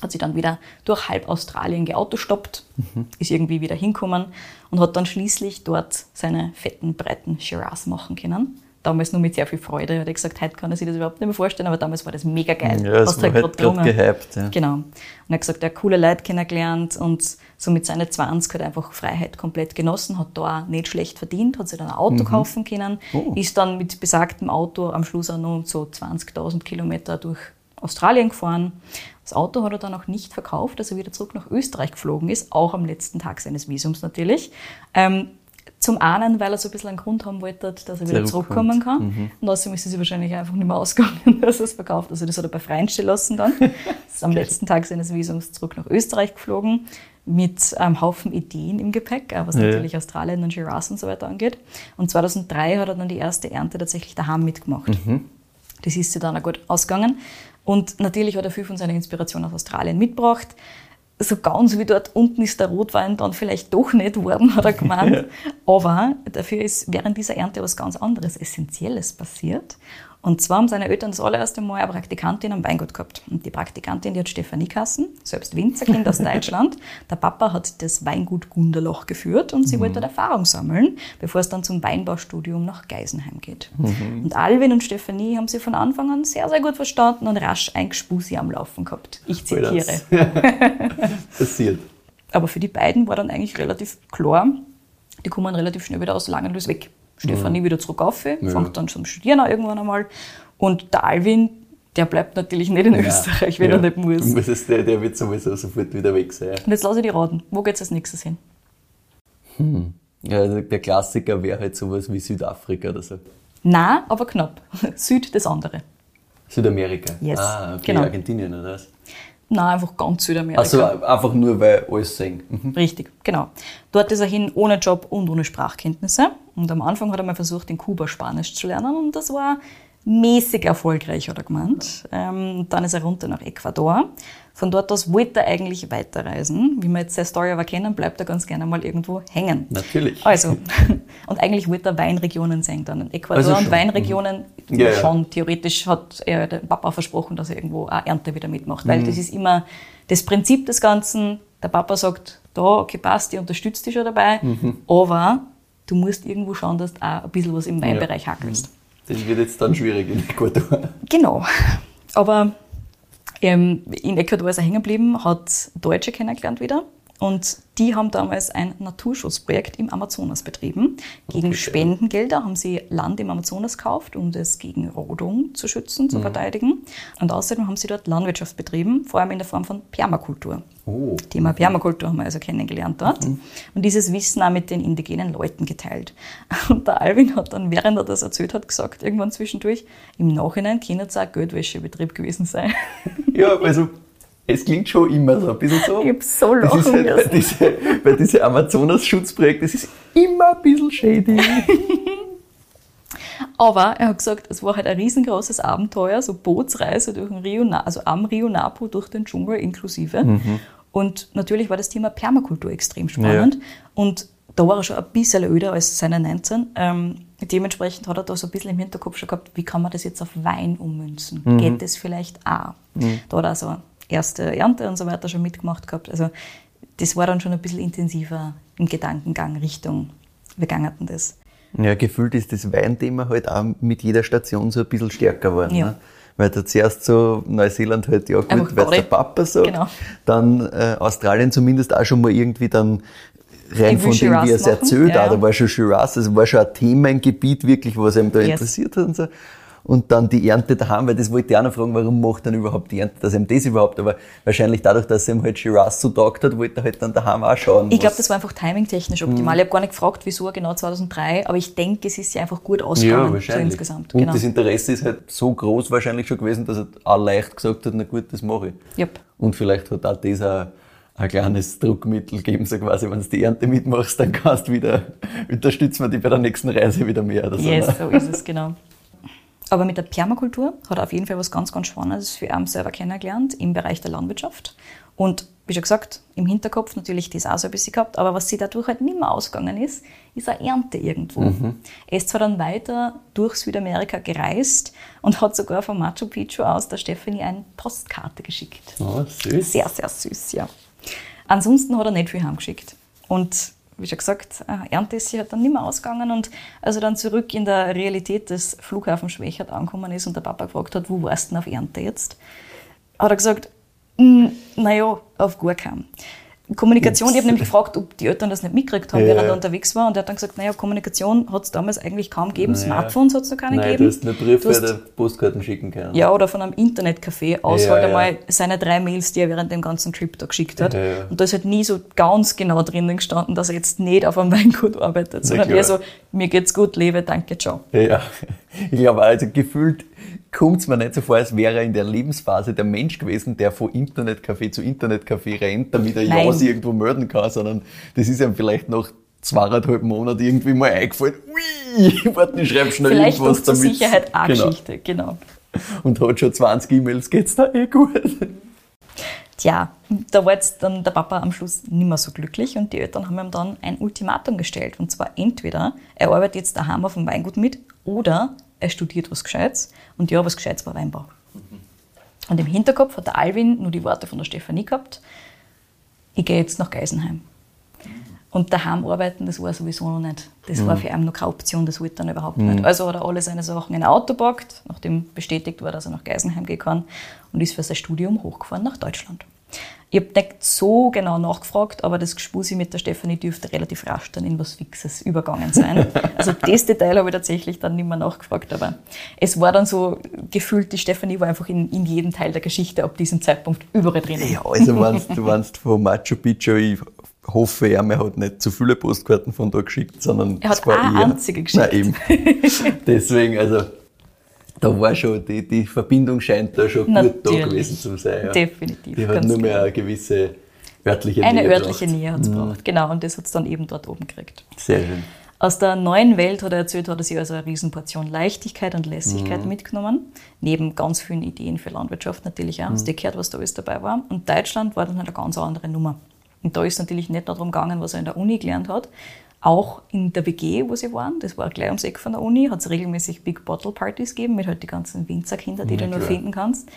hat sich dann wieder durch halb Australien geautostoppt, mhm. ist irgendwie wieder hinkommen und hat dann schließlich dort seine fetten, breiten Shiraz machen können damals nur mit sehr viel Freude. Hat er gesagt, heute kann er sich das überhaupt nicht mehr vorstellen, aber damals war das mega geil. Ja, es war halt gerade gehypt. Ja. Genau. Und er hat gesagt, er hat coole Leute kennengelernt und so mit seinen 20 hat er einfach Freiheit komplett genossen, hat da auch nicht schlecht verdient, hat sich dann ein Auto mhm. kaufen können, oh. ist dann mit besagtem Auto am Schluss auch noch so 20.000 Kilometer durch Australien gefahren. Das Auto hat er dann auch nicht verkauft, als er wieder zurück nach Österreich geflogen ist, auch am letzten Tag seines Visums natürlich. Ähm, zum einen, weil er so ein bisschen einen Grund haben wollte, dass er wieder zurückkommen kann. Mhm. Und außerdem ist es wahrscheinlich einfach nicht mehr ausgegangen, dass er es verkauft. Also das hat er bei Freien stehen lassen dann. ist am letzten Tag seines Visums zurück nach Österreich geflogen mit einem Haufen Ideen im Gepäck, was ja. natürlich Australien und Shiraz und so weiter angeht. Und 2003 hat er dann die erste Ernte tatsächlich daheim mitgemacht. Mhm. Das ist sie dann auch gut ausgegangen. Und natürlich hat er viel von seiner Inspiration aus Australien mitgebracht so ganz wie dort unten ist der Rotwein dann vielleicht doch nicht worden, hat er gemeint. Aber dafür ist während dieser Ernte was ganz anderes, Essentielles passiert. Und zwar haben seine Eltern das allererste Mal eine Praktikantin am Weingut gehabt. Und die Praktikantin, die hat Stefanie Kassen, selbst Winzerkind aus Deutschland. Der Papa hat das Weingut Gunderloch geführt und sie mhm. wollte Erfahrung sammeln, bevor es dann zum Weinbaustudium nach Geisenheim geht. Mhm. Und Alvin und Stefanie haben sie von Anfang an sehr, sehr gut verstanden und rasch ein Gespusi am Laufen gehabt. Ich zitiere. Passiert. Aber für die beiden war dann eigentlich relativ klar, die kommen relativ schnell wieder aus Langenlös weg. Stefanie mhm. wieder zurück auf, ja. fängt dann zum Studieren an irgendwann einmal. Und der Alvin, der bleibt natürlich nicht in ja. Österreich, wenn ja. er nicht muss. muss es, der, der wird sowieso sofort wieder weg sein. Und jetzt lasse ich die raten. Wo geht es als nächstes hin? Hm. Ja, also der Klassiker wäre halt sowas wie Südafrika oder so. Nein, aber knapp. Süd das andere. Südamerika? Yes. Ah, okay, genau. Argentinien oder was? Nein, einfach ganz Südamerika. Also einfach nur, weil alles sehen. Mhm. Richtig, genau. Dort ist er hin ohne Job und ohne Sprachkenntnisse. Und am Anfang hat er mal versucht, in Kuba Spanisch zu lernen und das war mäßig erfolgreich, hat er gemeint. Ähm, dann ist er runter nach Ecuador. Von dort aus wollte er eigentlich weiterreisen. Wie wir jetzt seine Story aber kennen, bleibt er ganz gerne mal irgendwo hängen. Natürlich. Also, und eigentlich wollte er Weinregionen sehen dann. In Ecuador also und Weinregionen mhm. ja, schon. Ja. Theoretisch hat er dem Papa versprochen, dass er irgendwo eine Ernte wieder mitmacht. Weil mhm. das ist immer das Prinzip des Ganzen. Der Papa sagt, da, okay, passt, ich unterstütze dich schon dabei. Mhm. Aber du musst irgendwo schauen, dass du auch ein bisschen was im Weinbereich ja. hackelst. Das wird jetzt dann schwierig in Ecuador. Genau. Aber ähm, in Ecuador ist er hängen geblieben, hat Deutsche kennengelernt wieder. Und die haben damals ein Naturschutzprojekt im Amazonas betrieben. Gegen okay. Spendengelder haben sie Land im Amazonas gekauft, um das gegen Rodung zu schützen, zu mhm. verteidigen. Und außerdem haben sie dort Landwirtschaft betrieben, vor allem in der Form von Permakultur. Oh. Thema Permakultur haben wir also kennengelernt dort. Mhm. Und dieses Wissen auch mit den indigenen Leuten geteilt. Und der Alvin hat dann, während er das erzählt hat, gesagt, irgendwann zwischendurch, im Nachhinein kann es auch ein Geldwäschebetrieb gewesen sein. Ja, also es klingt schon immer so ein bisschen so. Ich hab so lachen halt bei, diese, bei diese Amazonas-Schutzprojekte, das ist immer ein bisschen shady. Aber er hat gesagt, es war halt ein riesengroßes Abenteuer, so Bootsreise durch den Rio, also am Rio Napo durch den Dschungel inklusive. Mhm. Und natürlich war das Thema Permakultur extrem spannend. Ja. Und da war er schon ein bisschen öder als seine 19. Ähm, dementsprechend hat er da so ein bisschen im Hinterkopf schon gehabt, wie kann man das jetzt auf Wein ummünzen? Mhm. Geht das vielleicht auch? Mhm. Da hat er so erste Ernte und so weiter schon mitgemacht gehabt. Also das war dann schon ein bisschen intensiver im Gedankengang Richtung, wie ging denn das? Ja, gefühlt ist das Weinthema halt auch mit jeder Station so ein bisschen stärker geworden. Ja. Ne? Weil da zuerst so Neuseeland halt, ja gut, weil der Papa sagt, genau. dann äh, Australien zumindest auch schon mal irgendwie dann rein von dem, wie er es erzählt, ja. da war schon Shiraz, also war schon ein Themengebiet wirklich, was einem da yes. interessiert hat und so und dann die Ernte daheim, weil das wollte ich auch noch fragen, warum macht dann überhaupt die Ernte, dass ihm das überhaupt, aber wahrscheinlich dadurch, dass er ihm halt Shiraz so taugt hat, wollte er halt dann daheim auch schauen. Ich glaube, das war einfach timingtechnisch optimal. Mhm. Ich habe gar nicht gefragt, wieso genau 2003, aber ich denke, es ist ja einfach gut ausgegangen, ja, wahrscheinlich. so insgesamt. Und genau. das Interesse ist halt so groß wahrscheinlich schon gewesen, dass er auch leicht gesagt hat, na gut, das mache ich. Yep. Und vielleicht hat auch das auch ein kleines Druckmittel geben, so quasi, wenn du die Ernte mitmachst, dann kannst du wieder, unterstützen wir die bei der nächsten Reise wieder mehr. Oder so, yes, ne? so ist es, genau. Aber mit der Permakultur hat er auf jeden Fall was ganz, ganz Spannendes für ihn selber kennengelernt im Bereich der Landwirtschaft. Und wie schon gesagt, im Hinterkopf natürlich das auch so ein bisschen gehabt, aber was sie dadurch halt nicht mehr ausgegangen ist, ist eine Ernte irgendwo. Mhm. Er ist zwar dann weiter durch Südamerika gereist und hat sogar von Machu Picchu aus der Stephanie eine Postkarte geschickt. Oh, süß. Sehr, sehr süß, ja. Ansonsten hat er nicht viel heimgeschickt. Und wie schon gesagt, äh, Ernte ist sich halt dann nicht mehr ausgegangen und als er dann zurück in der Realität des Flughafens Schwächert angekommen ist und der Papa gefragt hat, wo warst du denn auf Ernte jetzt, hat er gesagt, hm, naja, auf gar keinen. Kommunikation, ich habe nämlich gefragt, ob die Eltern das nicht mitgekriegt haben, ja. während er unterwegs war. Und er hat dann gesagt, naja, Kommunikation hat es damals eigentlich kaum gegeben. Naja. Smartphones hat es noch keine Nein, gegeben. Du hast Briefe oder Postkarten schicken können. Ja, oder von einem Internetcafé aus ja, halt ja. einmal seine drei Mails, die er während dem ganzen Trip da geschickt hat. Und da ist halt nie so ganz genau drinnen gestanden, dass er jetzt nicht auf einem Weingut arbeitet, sondern eher so, mir geht's gut, lebe, danke, ciao. Ja, ich glaube also gefühlt kommt es mir nicht so vor, als wäre er in der Lebensphase der Mensch gewesen, der von Internetcafé zu Internetcafé rennt, damit er ja sich irgendwo melden kann, sondern das ist ihm vielleicht noch zweieinhalb Monate irgendwie mal eingefallen. Ui, warte, ich schreibe schnell vielleicht irgendwas damit. Vielleicht Sicherheit auch genau. Geschichte, genau. Und hat schon 20 E-Mails, geht's da eh gut? Tja, da war jetzt dann der Papa am Schluss nicht mehr so glücklich und die Eltern haben ihm dann ein Ultimatum gestellt. Und zwar entweder er arbeitet jetzt daheim auf dem Weingut mit oder er studiert was Gescheites. Und ja, was Gescheites war Weinbau. Mhm. Und im Hinterkopf hat der Alvin nur die Worte von der Stefanie gehabt, ich gehe jetzt nach Geisenheim. Und daheim arbeiten, das war sowieso noch nicht. Das mhm. war für ihn noch keine Option, das wollte er überhaupt mhm. nicht. Also hat er alle seine Sachen in ein Auto gepackt, nachdem bestätigt war, dass er nach Geisenheim gehen kann und ist für sein Studium hochgefahren nach Deutschland. Ich habe nicht so genau nachgefragt, aber das Gespusi mit der Stefanie dürfte relativ rasch dann in was Fixes übergangen sein. Also das Detail habe ich tatsächlich dann nicht mehr nachgefragt, aber es war dann so gefühlt, die Stefanie war einfach in, in jedem Teil der Geschichte ab diesem Zeitpunkt überall drin. Ja, also wenn's, du meinst von Machu Picchu, ich hoffe, er hat nicht zu viele Postkarten von da geschickt, sondern er hat eine einzige geschickt. Nein, eben. Deswegen, also da war schon, die, die Verbindung scheint da schon Natürlich. gut da gewesen zu sein. Ja. Definitiv. Die hat nur mehr genau. eine gewisse örtliche eine Nähe. Eine örtliche gebraucht. Nähe hat es mhm. braucht, genau. Und das hat es dann eben dort oben gekriegt. Sehr schön. Aus der neuen Welt hat er erzählt, hat er sich also eine Riesenportion Leichtigkeit und Lässigkeit mhm. mitgenommen. Neben ganz vielen Ideen für Landwirtschaft natürlich auch. Mhm. Hast du gehört, was da alles dabei war? Und Deutschland war dann halt eine ganz andere Nummer. Und da ist natürlich nicht nur darum gegangen, was er in der Uni gelernt hat, auch in der WG, wo sie waren, das war gleich ums Eck von der Uni, hat es regelmäßig Big Bottle Partys gegeben mit halt die ganzen Winzerkinder, die ja, du nur finden kannst.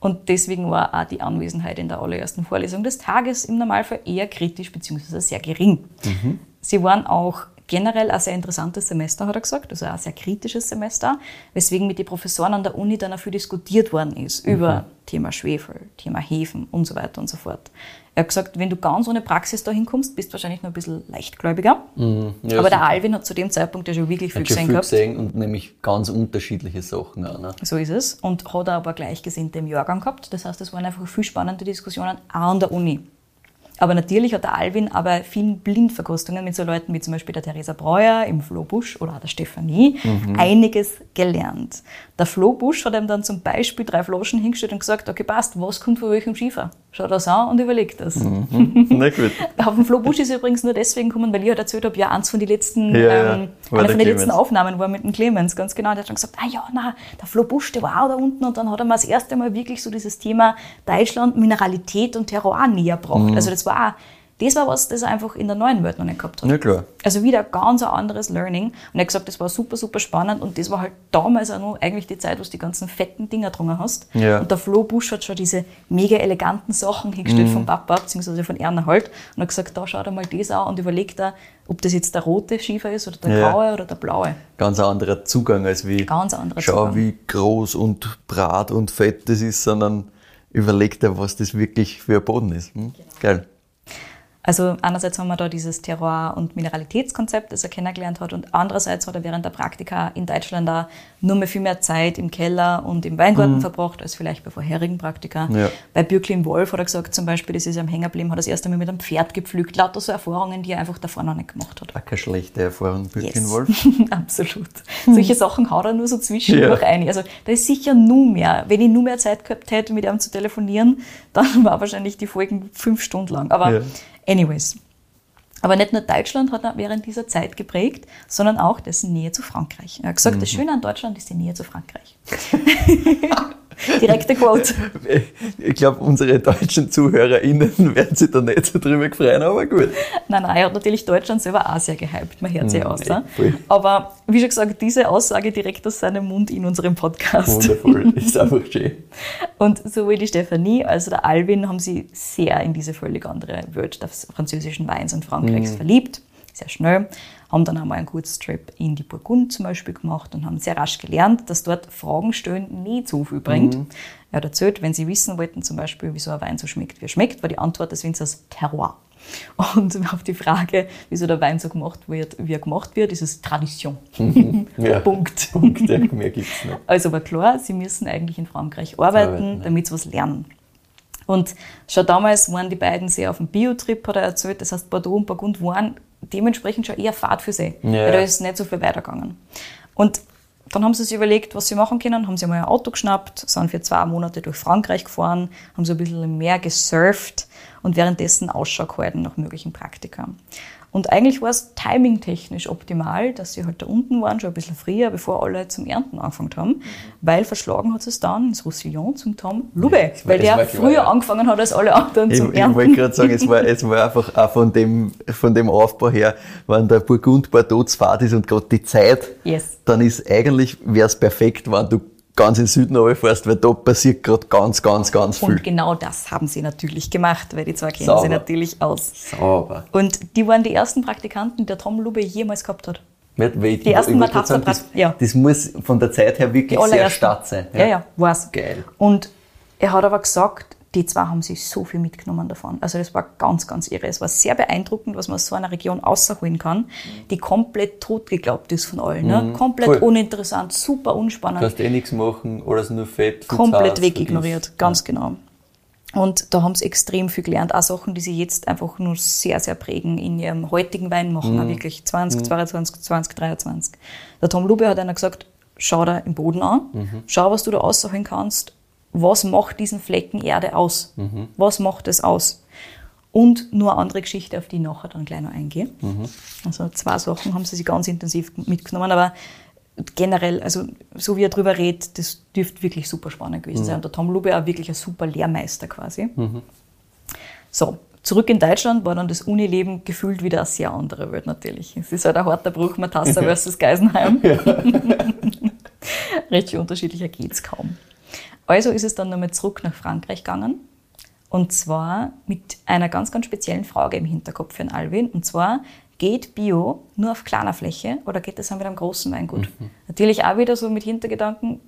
Und deswegen war auch die Anwesenheit in der allerersten Vorlesung des Tages im Normalfall eher kritisch bzw. sehr gering. Mhm. Sie waren auch generell ein sehr interessantes Semester, hat er gesagt, also ein sehr kritisches Semester, weswegen mit den Professoren an der Uni dann auch viel diskutiert worden ist mhm. über Thema Schwefel, Thema Hefen und so weiter und so fort. Er hat gesagt, wenn du ganz ohne Praxis da hinkommst, bist du wahrscheinlich noch ein bisschen leichtgläubiger. Mhm. Ja, aber der Alvin hat zu dem Zeitpunkt ja schon wirklich viel gesehen viel gehabt. gesehen und nämlich ganz unterschiedliche Sachen auch. Ne? So ist es. Und hat aber Gleichgesinnte im Jahrgang gehabt. Das heißt, es waren einfach viel spannende Diskussionen auch an der Uni. Aber natürlich hat der Alvin aber vielen Blindverkostungen mit so Leuten wie zum Beispiel der Theresa Breuer im Flo Busch oder der Stefanie mhm. einiges gelernt. Der Flo Busch hat ihm dann zum Beispiel drei Flaschen hingestellt und gesagt, okay, passt, was kommt von welchem Schiefer? Schau das an und überleg das. Mhm. Na gut. Auf den Flo Busch ist übrigens nur deswegen gekommen, weil ich halt erzählt habe, ja, eins von den letzten, ja, ähm, eine von den letzten Aufnahmen war mit dem Clemens, ganz genau. Der hat dann gesagt, ah ja, na, der Flo Busch, der war auch da unten und dann hat er mir das erste Mal wirklich so dieses Thema Deutschland, Mineralität und Terroir näher gebracht. Mhm. Also das war auch das war was, das er einfach in der neuen Welt noch nicht gehabt hat. Ja, klar. Also wieder ganz ein anderes Learning. Und er hat gesagt, das war super, super spannend und das war halt damals auch noch eigentlich die Zeit, wo du die ganzen fetten Dinger drungen hast. Ja. Und der Flo Busch hat schon diese mega eleganten Sachen hingestellt mhm. vom Papa, beziehungsweise von Erna halt. Und hat gesagt, da schau dir mal das an und überleg da, ob das jetzt der rote Schiefer ist oder der ja. graue oder der blaue. Ganz ein anderer Zugang als wie, Ganz anderer schau, Zugang. wie groß und brat und fett das ist, sondern überleg dir, was das wirklich für ein Boden ist. Hm? Genau. Geil. Also einerseits haben wir da dieses Terroir- und Mineralitätskonzept, das er kennengelernt hat, und andererseits hat er während der Praktika in Deutschland da nur mehr viel mehr Zeit im Keller und im Weingarten mhm. verbracht als vielleicht bei vorherigen Praktika. Ja. Bei Bürklin Wolf hat er gesagt, zum Beispiel, das ist am Hängerblem, hat er das erste Mal mit einem Pferd gepflügt. Lauter so Erfahrungen, die er einfach davor noch nicht gemacht hat. Auch keine schlechte Erfahrung, Bürklin yes. Wolf. Absolut. Solche Sachen haut er nur so zwischendurch ja. ein. Also da ist sicher nur mehr. Wenn ich nur mehr Zeit gehabt hätte, mit ihm zu telefonieren, dann war wahrscheinlich die Folgen fünf Stunden lang. Aber ja. Anyways. Aber nicht nur Deutschland hat er während dieser Zeit geprägt, sondern auch dessen Nähe zu Frankreich. Er hat gesagt, mhm. das Schöne an Deutschland ist die Nähe zu Frankreich. Direkte Quote. Ich glaube, unsere deutschen ZuhörerInnen werden sich da nicht so drüber freuen, aber gut. Nein, nein, er hat natürlich Deutschland selber auch sehr gehypt. Man hört sie mhm, aus. Ja, aber wie schon gesagt, diese Aussage direkt aus seinem Mund in unserem Podcast. Wundervoll, ist einfach schön. Und sowohl die Stefanie als auch der Alvin haben sie sehr in diese völlig andere Welt des französischen Weins und Frankreichs mhm. verliebt. Sehr schnell haben dann einmal einen Kurztrip in die Burgund zum Beispiel gemacht und haben sehr rasch gelernt, dass dort Fragen stellen nicht so viel bringt. Mhm. Er hat erzählt, wenn sie wissen wollten, zum Beispiel, wieso ein Wein so schmeckt, wie er schmeckt, war die Antwort des Winzers Terroir. Und auf die Frage, wieso der Wein so gemacht wird, wie er gemacht wird, ist es Tradition. Mhm. Ja, Punkt. Punkt, ja, mehr gibt's nicht. Also war klar, sie müssen eigentlich in Frankreich arbeiten, arbeiten damit sie was lernen. Und schon damals waren die beiden sehr auf dem Biotrip, hat er erzählt. Das heißt, Bordeaux und Burgund waren dementsprechend schon eher Fahrt für sie. Ja. Weil da ist nicht so viel weitergegangen. Und dann haben sie sich überlegt, was sie machen können, haben sie mal ein Auto geschnappt, sind für zwei Monate durch Frankreich gefahren, haben so ein bisschen mehr gesurft und währenddessen Ausschau gehalten nach möglichen Praktika. Und eigentlich war es timingtechnisch optimal, dass sie halt da unten waren, schon ein bisschen früher, bevor alle zum Ernten angefangen haben, mhm. weil verschlagen hat es dann ins Roussillon zum Tom Lube, ja, weil der früher ja. angefangen hat als alle anderen zum ich, Ernten. Ich wollte gerade sagen, es war, es war einfach auch von dem, von dem Aufbau her, wenn der Burgund Bordeaux Fahrt ist und gerade die Zeit, yes. dann ist eigentlich, wäre es perfekt, wenn du ganz in Süden fährst, weil da passiert gerade ganz, ganz, ganz viel. Und genau das haben sie natürlich gemacht, weil die zwei kennen Sauber. sie natürlich aus. Sauber. Und die waren die ersten Praktikanten, die der Tom Lube jemals gehabt hat. Nicht, die ersten Matratzer das, ja. das muss von der Zeit her wirklich sehr stark sein. Ja, ja, ja war's. Geil. Und er hat aber gesagt, die zwei haben sich so viel mitgenommen davon. Also das war ganz, ganz irre. Es war sehr beeindruckend, was man aus so einer Region außerholen kann, die komplett tot geglaubt ist von allen. Ne? Mhm. Komplett Voll. uninteressant, super unspannend. Du kannst eh nichts machen, alles nur Fett. Komplett wegignoriert, ganz ja. genau. Und da haben sie extrem viel gelernt. Auch Sachen, die sie jetzt einfach nur sehr, sehr prägen in ihrem heutigen Wein machen. Mhm. Wirklich 20, mhm. 22, 20, 23. Der Tom Lube hat einer gesagt, schau da im Boden an, mhm. schau, was du da ausholen kannst was macht diesen Flecken Erde aus? Mhm. Was macht es aus? Und nur eine andere Geschichte, auf die ich nachher dann gleich noch eingehe. Mhm. Also zwei Sachen haben sie sich ganz intensiv mitgenommen, aber generell, also so wie er drüber redet, das dürfte wirklich super spannend gewesen mhm. sein. Und der Tom Lube auch wirklich ein super Lehrmeister quasi. Mhm. So, zurück in Deutschland war dann das Unileben gefühlt wieder eine sehr andere Welt natürlich. Es ist halt ein harter Bruch, Matassa versus Geisenheim. Ja. Richtig unterschiedlicher geht es kaum. Also ist es dann nochmal zurück nach Frankreich gegangen. Und zwar mit einer ganz, ganz speziellen Frage im Hinterkopf für den Alvin. Und zwar, geht Bio nur auf kleiner Fläche oder geht das auch mit einem großen Weingut? Mhm. Natürlich auch wieder so mit Hintergedanken,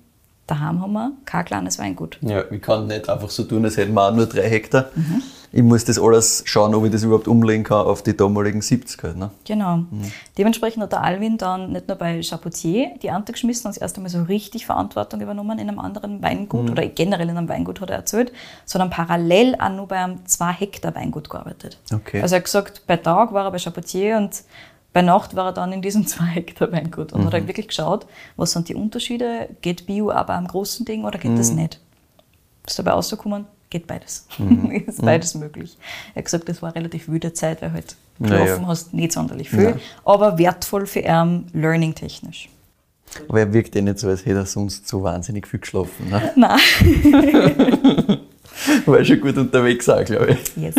daheim haben wir kein kleines Weingut. Ja, wir können nicht einfach so tun, als hätten wir auch nur drei Hektar. Mhm. Ich muss das alles schauen, ob ich das überhaupt umlegen kann auf die damaligen 70er. Ne? Genau. Mhm. Dementsprechend hat der Alvin dann nicht nur bei Chapoutier die Ernte geschmissen und das erste Mal so richtig Verantwortung übernommen in einem anderen Weingut mhm. oder generell in einem Weingut hat er erzählt, sondern parallel auch nur bei einem 2 Hektar Weingut gearbeitet. Okay. Also er hat gesagt, bei Tag war er bei Chapoutier und bei Nacht war er dann in diesem 2 Hektar Weingut und mhm. hat halt wirklich geschaut, was sind die Unterschiede, geht Bio aber am großen Ding oder geht mhm. das nicht? Ist dabei rausgekommen, geht beides. Mhm. ist beides mhm. möglich. Er hat gesagt, das war eine relativ wüde Zeit, weil halt gelaufen ja, hast, nicht sonderlich viel, ja. aber wertvoll für ihn, learning-technisch. Aber er wirkt ja nicht so, als hätte er sonst so wahnsinnig viel geschlafen. Ne? Nein. war schon gut unterwegs auch, glaube ich. Yes.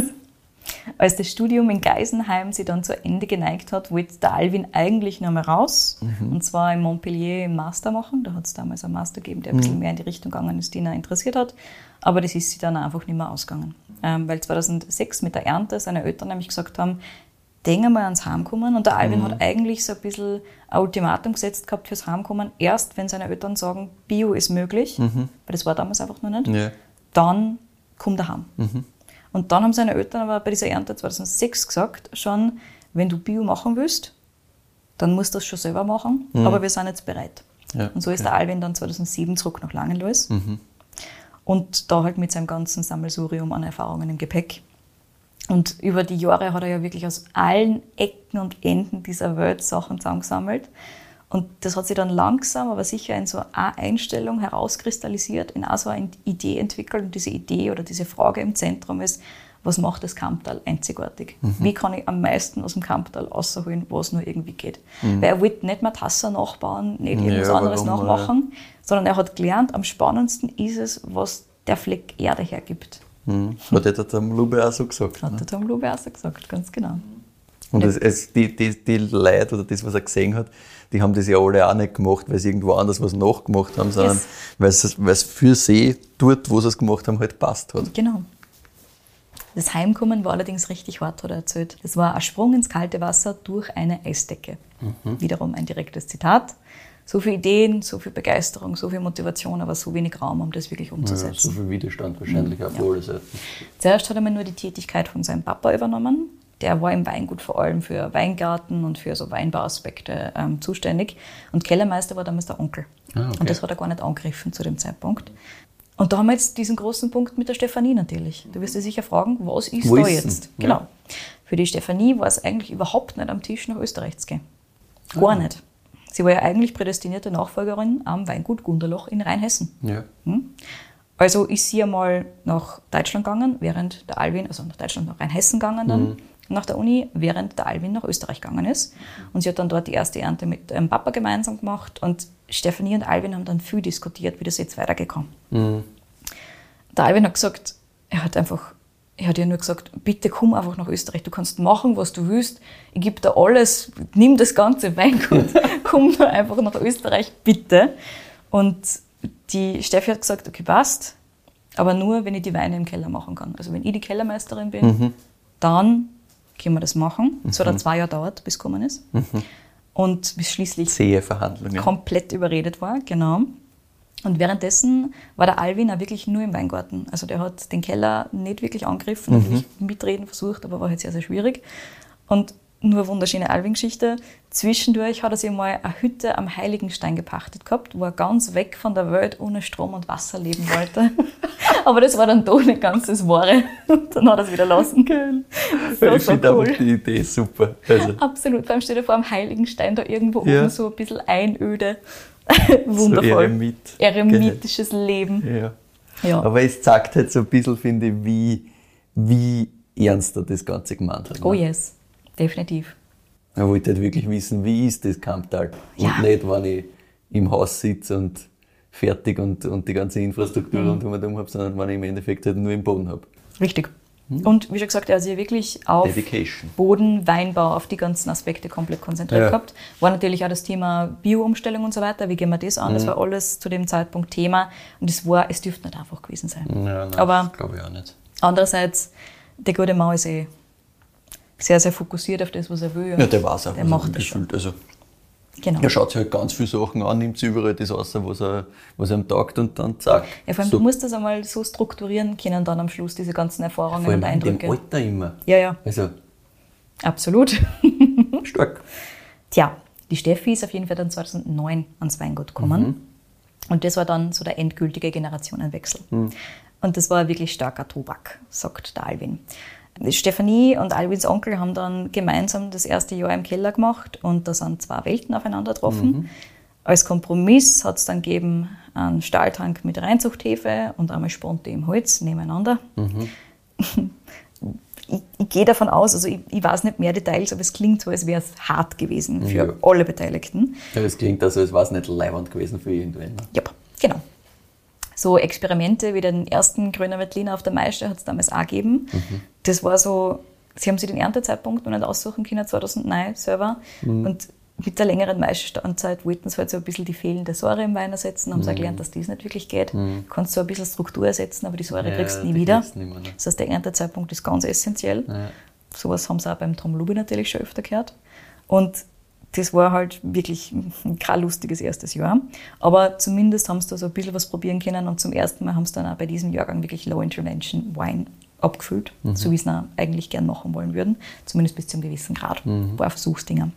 Als das Studium in Geisenheim sich dann zu Ende geneigt hat, wollte der Alvin eigentlich noch mal raus. Mhm. Und zwar in Montpellier im Master machen. Da hat es damals einen Master gegeben, der ein bisschen mhm. mehr in die Richtung gegangen ist, die ihn interessiert hat. Aber das ist sich dann einfach nicht mehr ausgegangen. Ähm, weil 2006 mit der Ernte seine Eltern nämlich gesagt haben, denk einmal ans Heimkommen. Und der Alvin mhm. hat eigentlich so ein bisschen ein Ultimatum gesetzt gehabt fürs Heimkommen. Erst wenn seine Eltern sagen, Bio ist möglich, mhm. weil das war damals einfach noch nicht, ja. dann kommt er heim. Mhm. Und dann haben seine Eltern aber bei dieser Ernte 2006 gesagt, schon, wenn du Bio machen willst, dann musst du das schon selber machen, mhm. aber wir sind jetzt bereit. Ja, und so ist der Alvin dann 2007 zurück nach Langenlois mhm. Und da halt mit seinem ganzen Sammelsurium an Erfahrungen im Gepäck. Und über die Jahre hat er ja wirklich aus allen Ecken und Enden dieser Welt Sachen zusammengesammelt. Und das hat sich dann langsam, aber sicher in so eine Einstellung herauskristallisiert, in auch so eine Idee entwickelt. Und diese Idee oder diese Frage im Zentrum ist, was macht das Kamptal einzigartig? Mhm. Wie kann ich am meisten aus dem Kamptal rausholen, was nur irgendwie geht? Mhm. Weil er wollte nicht mehr Tasse nachbauen, nicht irgendwas ja, anderes nachmachen, ja. sondern er hat gelernt, am spannendsten ist es, was der Fleck Erde hergibt. Mhm. Hat der Tom Lube auch so gesagt? Hat ne? der Tom Lube auch so gesagt, ganz genau. Und es, es, die, die, die Leute oder das, was er gesehen hat, die haben das ja alle auch nicht gemacht, weil sie irgendwo anders was nachgemacht haben, sondern yes. weil es für sie dort, wo sie es gemacht haben, halt passt hat. Genau. Das Heimkommen war allerdings richtig hart, hat er erzählt. Es war ein Sprung ins kalte Wasser durch eine Eisdecke. Mhm. Wiederum ein direktes Zitat. So viele Ideen, so viel Begeisterung, so viel Motivation, aber so wenig Raum, um das wirklich umzusetzen. Ja, so viel Widerstand wahrscheinlich mhm. auf ja. alle Seiten. Zuerst hat er nur die Tätigkeit von seinem Papa übernommen der war im Weingut vor allem für Weingarten und für so Weinbauaspekte ähm, zuständig. Und Kellermeister war damals der Onkel. Ah, okay. Und das hat er gar nicht angegriffen zu dem Zeitpunkt. Und da haben wir jetzt diesen großen Punkt mit der Stefanie natürlich. Du wirst dir sicher fragen, was ist Wo da ist jetzt? Ja. Genau. Für die Stefanie war es eigentlich überhaupt nicht am Tisch nach Österreich zu gehen. Gar ah. nicht. Sie war ja eigentlich prädestinierte Nachfolgerin am Weingut Gunderloch in Rheinhessen. Ja. Hm? Also ist sie einmal nach Deutschland gegangen, während der Alwin, also nach Deutschland, nach Rheinhessen gegangen dann. Mhm nach der Uni, während der Alvin nach Österreich gegangen ist. Und sie hat dann dort die erste Ernte mit ihrem Papa gemeinsam gemacht. Und Stefanie und Alvin haben dann viel diskutiert, wie das jetzt weitergekommen. Mhm. Der Alvin hat gesagt, er hat einfach, er hat ihr nur gesagt, bitte komm einfach nach Österreich, du kannst machen, was du willst, ich gebe dir alles, nimm das ganze Weingut, komm nur einfach nach Österreich, bitte. Und die Steffi hat gesagt, okay, passt, aber nur, wenn ich die Weine im Keller machen kann. Also wenn ich die Kellermeisterin bin, mhm. dann können wir das machen. Es mhm. hat zwei Jahre dauert, bis es gekommen ist. Mhm. Und bis schließlich Zähe Verhandlungen. komplett überredet war, genau. Und währenddessen war der Alvin auch wirklich nur im Weingarten. Also der hat den Keller nicht wirklich angegriffen, mhm. natürlich mitreden versucht, aber war halt sehr, sehr schwierig. Und nur wunderschöne Alvin-Geschichte. Zwischendurch hat er sich mal eine Hütte am Heiligenstein gepachtet gehabt, wo er ganz weg von der Welt ohne Strom und Wasser leben wollte. Aber das war dann doch nicht ganz das Wahre. Dann hat er es wieder lassen können. So, ich finde cool. die Idee super. Also. Absolut. Vor allem steht er vor einem Heiligenstein da irgendwo ja. oben so ein bisschen einöde. Wundervoll. So Eremit. Eremitisches genau. Leben. Ja. ja. Aber es zeigt halt so ein bisschen, finde ich, wie, wie ernst er das Ganze gemeint hat. Oh ne? yes definitiv. Er wollte halt wirklich wissen, wie ist das Kamptal? Und ja. nicht, wenn ich im Haus sitze und fertig und, und die ganze Infrastruktur mhm. rundherum habe, sondern wenn ich im Endeffekt halt nur im Boden habe. Richtig. Mhm. Und wie schon gesagt, er hat sich wirklich auf Dedication. Boden, Weinbau, auf die ganzen Aspekte komplett konzentriert ja. gehabt. War natürlich auch das Thema Bio-Umstellung und so weiter. Wie gehen wir das an? Mhm. Das war alles zu dem Zeitpunkt Thema. Und es war, es dürfte nicht einfach gewesen sein. Ja, nein, Aber glaube ich auch nicht. Andererseits, der gute Mann ist eh sehr, sehr fokussiert auf das, was er will. Ja, der war es auch. Der macht das schon. Also, Genau. Er schaut sich halt ganz viele Sachen an, nimmt sich überall das aus, was, er, was einem taugt und dann zack. Ja, vor allem, so, du musst das einmal so strukturieren können, dann am Schluss, diese ganzen Erfahrungen vor allem und Eindrücke. Alter immer. Ja, ja, Also absolut. stark. Tja, die Steffi ist auf jeden Fall dann 2009 ans Weingut gekommen. Und das war dann so der endgültige Generationenwechsel. Und das war wirklich starker Tobak, sagt der Alwin. Stefanie und Alwins Onkel haben dann gemeinsam das erste Jahr im Keller gemacht und da sind zwei Welten aufeinander getroffen. Als Kompromiss hat es dann gegeben einen Stahltank mit Reinzuchthefe und einmal Sponte im Holz nebeneinander. ich, ich gehe davon aus, also ich, ich weiß nicht mehr Details, aber es klingt so, als wäre es hart gewesen für Ja. alle Beteiligten. Ja, das klingt also, als war es nicht leibend gewesen für irgendwen. ne? Ja. So Experimente wie den ersten Grüner Veltliner auf der Maische hat es damals auch gegeben. Das war so, sie haben sich den Erntezeitpunkt noch nicht aussuchen können, 2009 selber. Und mit der längeren Maischestandzeit wollten sie halt so ein bisschen die fehlende Säure im Wein ersetzen, haben sie auch gelernt, dass das nicht wirklich geht. Du kannst so ein bisschen Struktur ersetzen, aber die Säure Ja, kriegst du nie wieder. nicht mehr, ne? Das heißt, der Erntezeitpunkt ist ganz essentiell. Ja. Sowas haben sie auch beim Tom Lubi natürlich schon öfter gehört. Und das war halt wirklich kein lustiges erstes Jahr. Aber zumindest haben sie da so ein bisschen was probieren können und zum ersten Mal haben sie dann auch bei diesem Jahrgang wirklich Low Intervention Wine abgefüllt, so wie sie es eigentlich gern machen wollen würden. Zumindest bis zu einem gewissen Grad. Ein paar Versuchsdinger.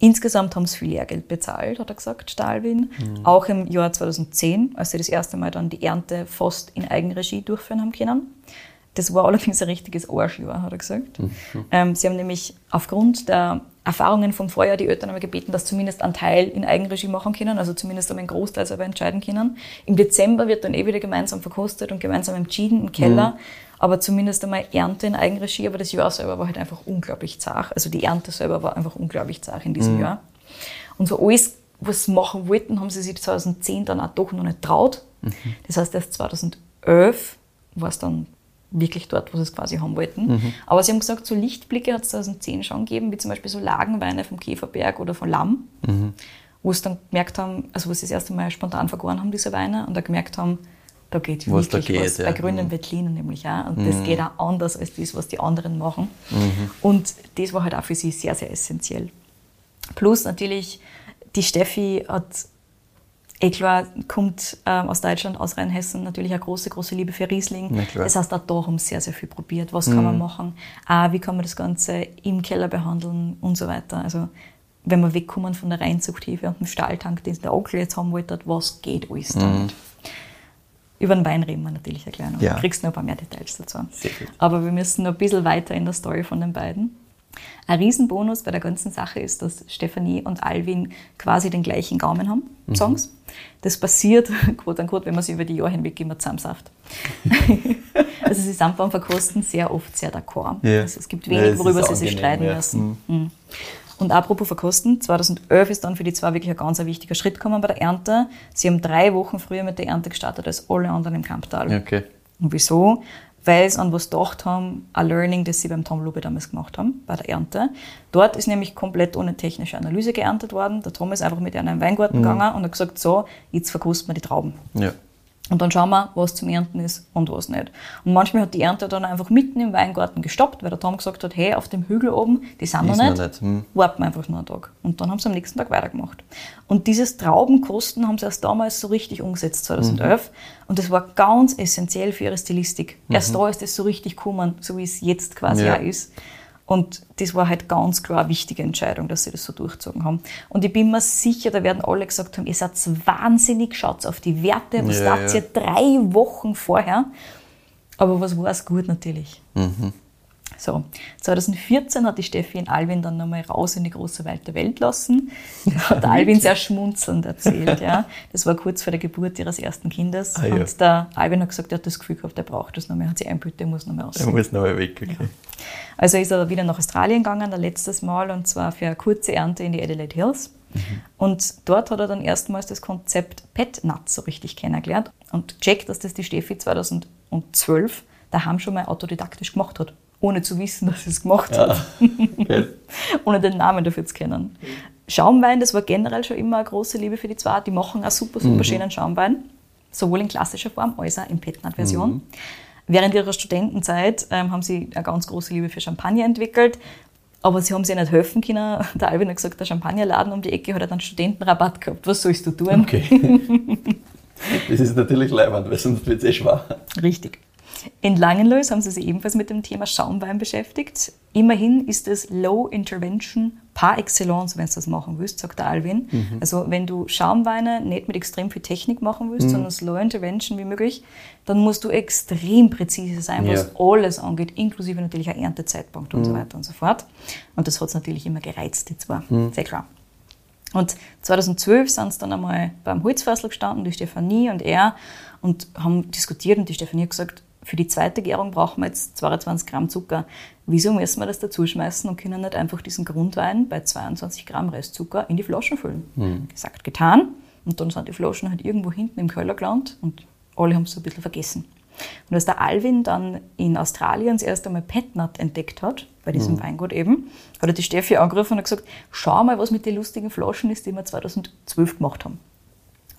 Insgesamt haben sie viel Lehrgeld bezahlt, hat er gesagt, Stahlwin. Auch im Jahr 2010, als sie das erste Mal dann die Ernte fast in Eigenregie durchführen haben können. Das war allerdings ein richtiges Arschjahr, hat er gesagt. Ähm, sie haben nämlich aufgrund der Erfahrungen vom Vorjahr die Eltern einmal gebeten, dass zumindest einen Teil in Eigenregie machen können, also zumindest einmal einen Großteil selber entscheiden können. Im Dezember wird dann eh wieder gemeinsam verkostet und gemeinsam entschieden im Keller, aber zumindest einmal Ernte in Eigenregie, aber das Jahr selber war halt einfach unglaublich zart. Also die Ernte selber war einfach unglaublich zart in diesem Jahr. Und so alles, was sie machen wollten, haben sie sich 2010 dann auch doch noch nicht traut. Das heißt, erst 2011 war es dann wirklich dort, wo sie es quasi haben wollten. Aber sie haben gesagt, so Lichtblicke hat es 2010 schon gegeben, wie zum Beispiel so Lagenweine vom Käferberg oder von Lamm, wo sie dann gemerkt haben, also wo sie das erste Mal spontan vergoren haben, diese Weine, und da gemerkt haben, da geht Was wirklich geht, was. ja. Bei grünen Mhm. Veltlinen nämlich auch. Und das geht auch anders als das, was die anderen machen. Und das war halt auch für sie sehr, sehr essentiell. Plus natürlich, die Steffi hat, eh klar, kommt ähm, aus Deutschland, aus Rheinhessen, natürlich eine große, große Liebe für Riesling. Das heißt, auch da haben sie sehr, sehr viel probiert. Was kann man machen? Auch, wie kann man das Ganze im Keller behandeln und so weiter. Also, wenn wir wegkommen von der Reinzuchthilfe und dem Stahltank, den der Onkel jetzt haben wollte, was geht alles damit? Über den Wein reden wir natürlich kleiner. Ja. Du kriegst noch ein paar mehr Details dazu. Aber wir müssen noch ein bisschen weiter in der Story von den beiden. Ein Riesenbonus bei der ganzen Sache ist, dass Stefanie und Alvin quasi den gleichen Gaumen haben, Mhm. Songs. Das passiert, quote unquote, wenn man sie über die Jahre hinweg immer zusammensaft. also sie sind beim Verkosten sehr oft sehr d'accord. Ja. Also es gibt Ja, wenig, es worüber sie sich streiten ja. müssen. Mhm. Und apropos Verkosten, 2011 ist dann für die zwei wirklich ein ganz ein wichtiger Schritt gekommen bei der Ernte. Sie haben drei Wochen früher mit der Ernte gestartet als alle anderen im Kamptal. Okay. Und wieso? Weil sie an was gedacht haben, ein Learning, das sie beim Tom Lube damals gemacht haben, bei der Ernte. Dort ist nämlich komplett ohne technische Analyse geerntet worden. Der Tom ist einfach mit den Weingarten gegangen und hat gesagt, so, jetzt verkosten wir die Trauben. Ja. Und dann schauen wir, was zum Ernten ist und was nicht. Und manchmal hat die Ernte dann einfach mitten im Weingarten gestoppt, weil der Tom gesagt hat, hey, auf dem Hügel oben, die sind noch nicht, nicht, hm. warten wir einfach nur einen Tag. Und dann haben sie am nächsten Tag weitergemacht. Und dieses Traubenkosten haben sie erst damals so richtig umgesetzt, 2011. Und das war ganz essentiell für ihre Stilistik. Erst da ist das so richtig gekommen, so wie es jetzt quasi Ja. auch ist. Und das war halt ganz klar eine wichtige Entscheidung, dass sie das so durchgezogen haben. Und ich bin mir sicher, da werden alle gesagt haben, ihr seid wahnsinnig, schaut auf die Werte, was Ja, tat ja. ihr drei Wochen vorher? Aber was war es gut natürlich. So, 2014 hat die Steffi in Alvin dann nochmal raus in die große weite Welt lassen. Hat Alvin sehr schmunzelnd erzählt, ja. Das war kurz vor der Geburt ihres ersten Kindes. Ah, ja. Und der Alvin hat gesagt, er hat das Gefühl gehabt, er braucht das nochmal, hat sich einbüht, er muss nochmal raus. Er muss noch mal weg, okay. Also ist er wieder nach Australien gegangen, ein letztes Mal, und zwar für eine kurze Ernte in die Adelaide Hills. Und dort hat er dann erstmals das Konzept Pet Nuts so richtig kennengelernt und checkt, dass das die Steffi 2012 daheim schon mal autodidaktisch gemacht hat, ohne zu wissen, dass sie es gemacht hat, Okay. ohne den Namen dafür zu kennen. Schaumwein, das war generell schon immer eine große Liebe für die zwei. Die machen auch super, super schönen Schaumwein, sowohl in klassischer Form als auch in Pet Nut Version. Während ihrer Studentenzeit ähm, haben sie eine ganz große Liebe für Champagner entwickelt. Aber sie haben sich nicht helfen können. Der Alvin hat gesagt, der Champagnerladen um die Ecke hat einen Studentenrabatt gehabt. Was sollst du tun? Okay. das ist natürlich leibend, weil sonst wird es eh schwach. Richtig. In Langenlois haben sie sich ebenfalls mit dem Thema Schaumwein beschäftigt. Immerhin ist es Low Intervention par excellence, wenn du das machen willst, sagt der Alvin. Mhm. Also wenn du Schaumweine nicht mit extrem viel Technik machen willst, mhm. sondern Slow Intervention wie möglich, dann musst du extrem präzise sein, was ja. alles angeht, inklusive natürlich ein Erntezeitpunkt mhm. und so weiter und so fort. Und das hat es natürlich immer gereizt, die zwei, mhm. sehr klar. Und 2012 sind sie dann einmal beim Holzfassel gestanden, die Stefanie und er, und haben diskutiert und die Stefanie hat gesagt, für die zweite Gärung brauchen wir jetzt 22 Gramm Zucker. Wieso müssen wir das dazuschmeißen und können nicht einfach diesen Grundwein bei 22 Gramm Restzucker in die Flaschen füllen? Mhm. Gesagt, getan. Und dann sind die Flaschen halt irgendwo hinten im Keller gelandet und alle haben es so ein bisschen vergessen. Und als der Alvin dann in Australien das erste Mal Petnat entdeckt hat, bei diesem mhm. Weingut eben, hat er die Steffi angerufen und gesagt, schau mal, was mit den lustigen Flaschen ist, die wir 2012 gemacht haben.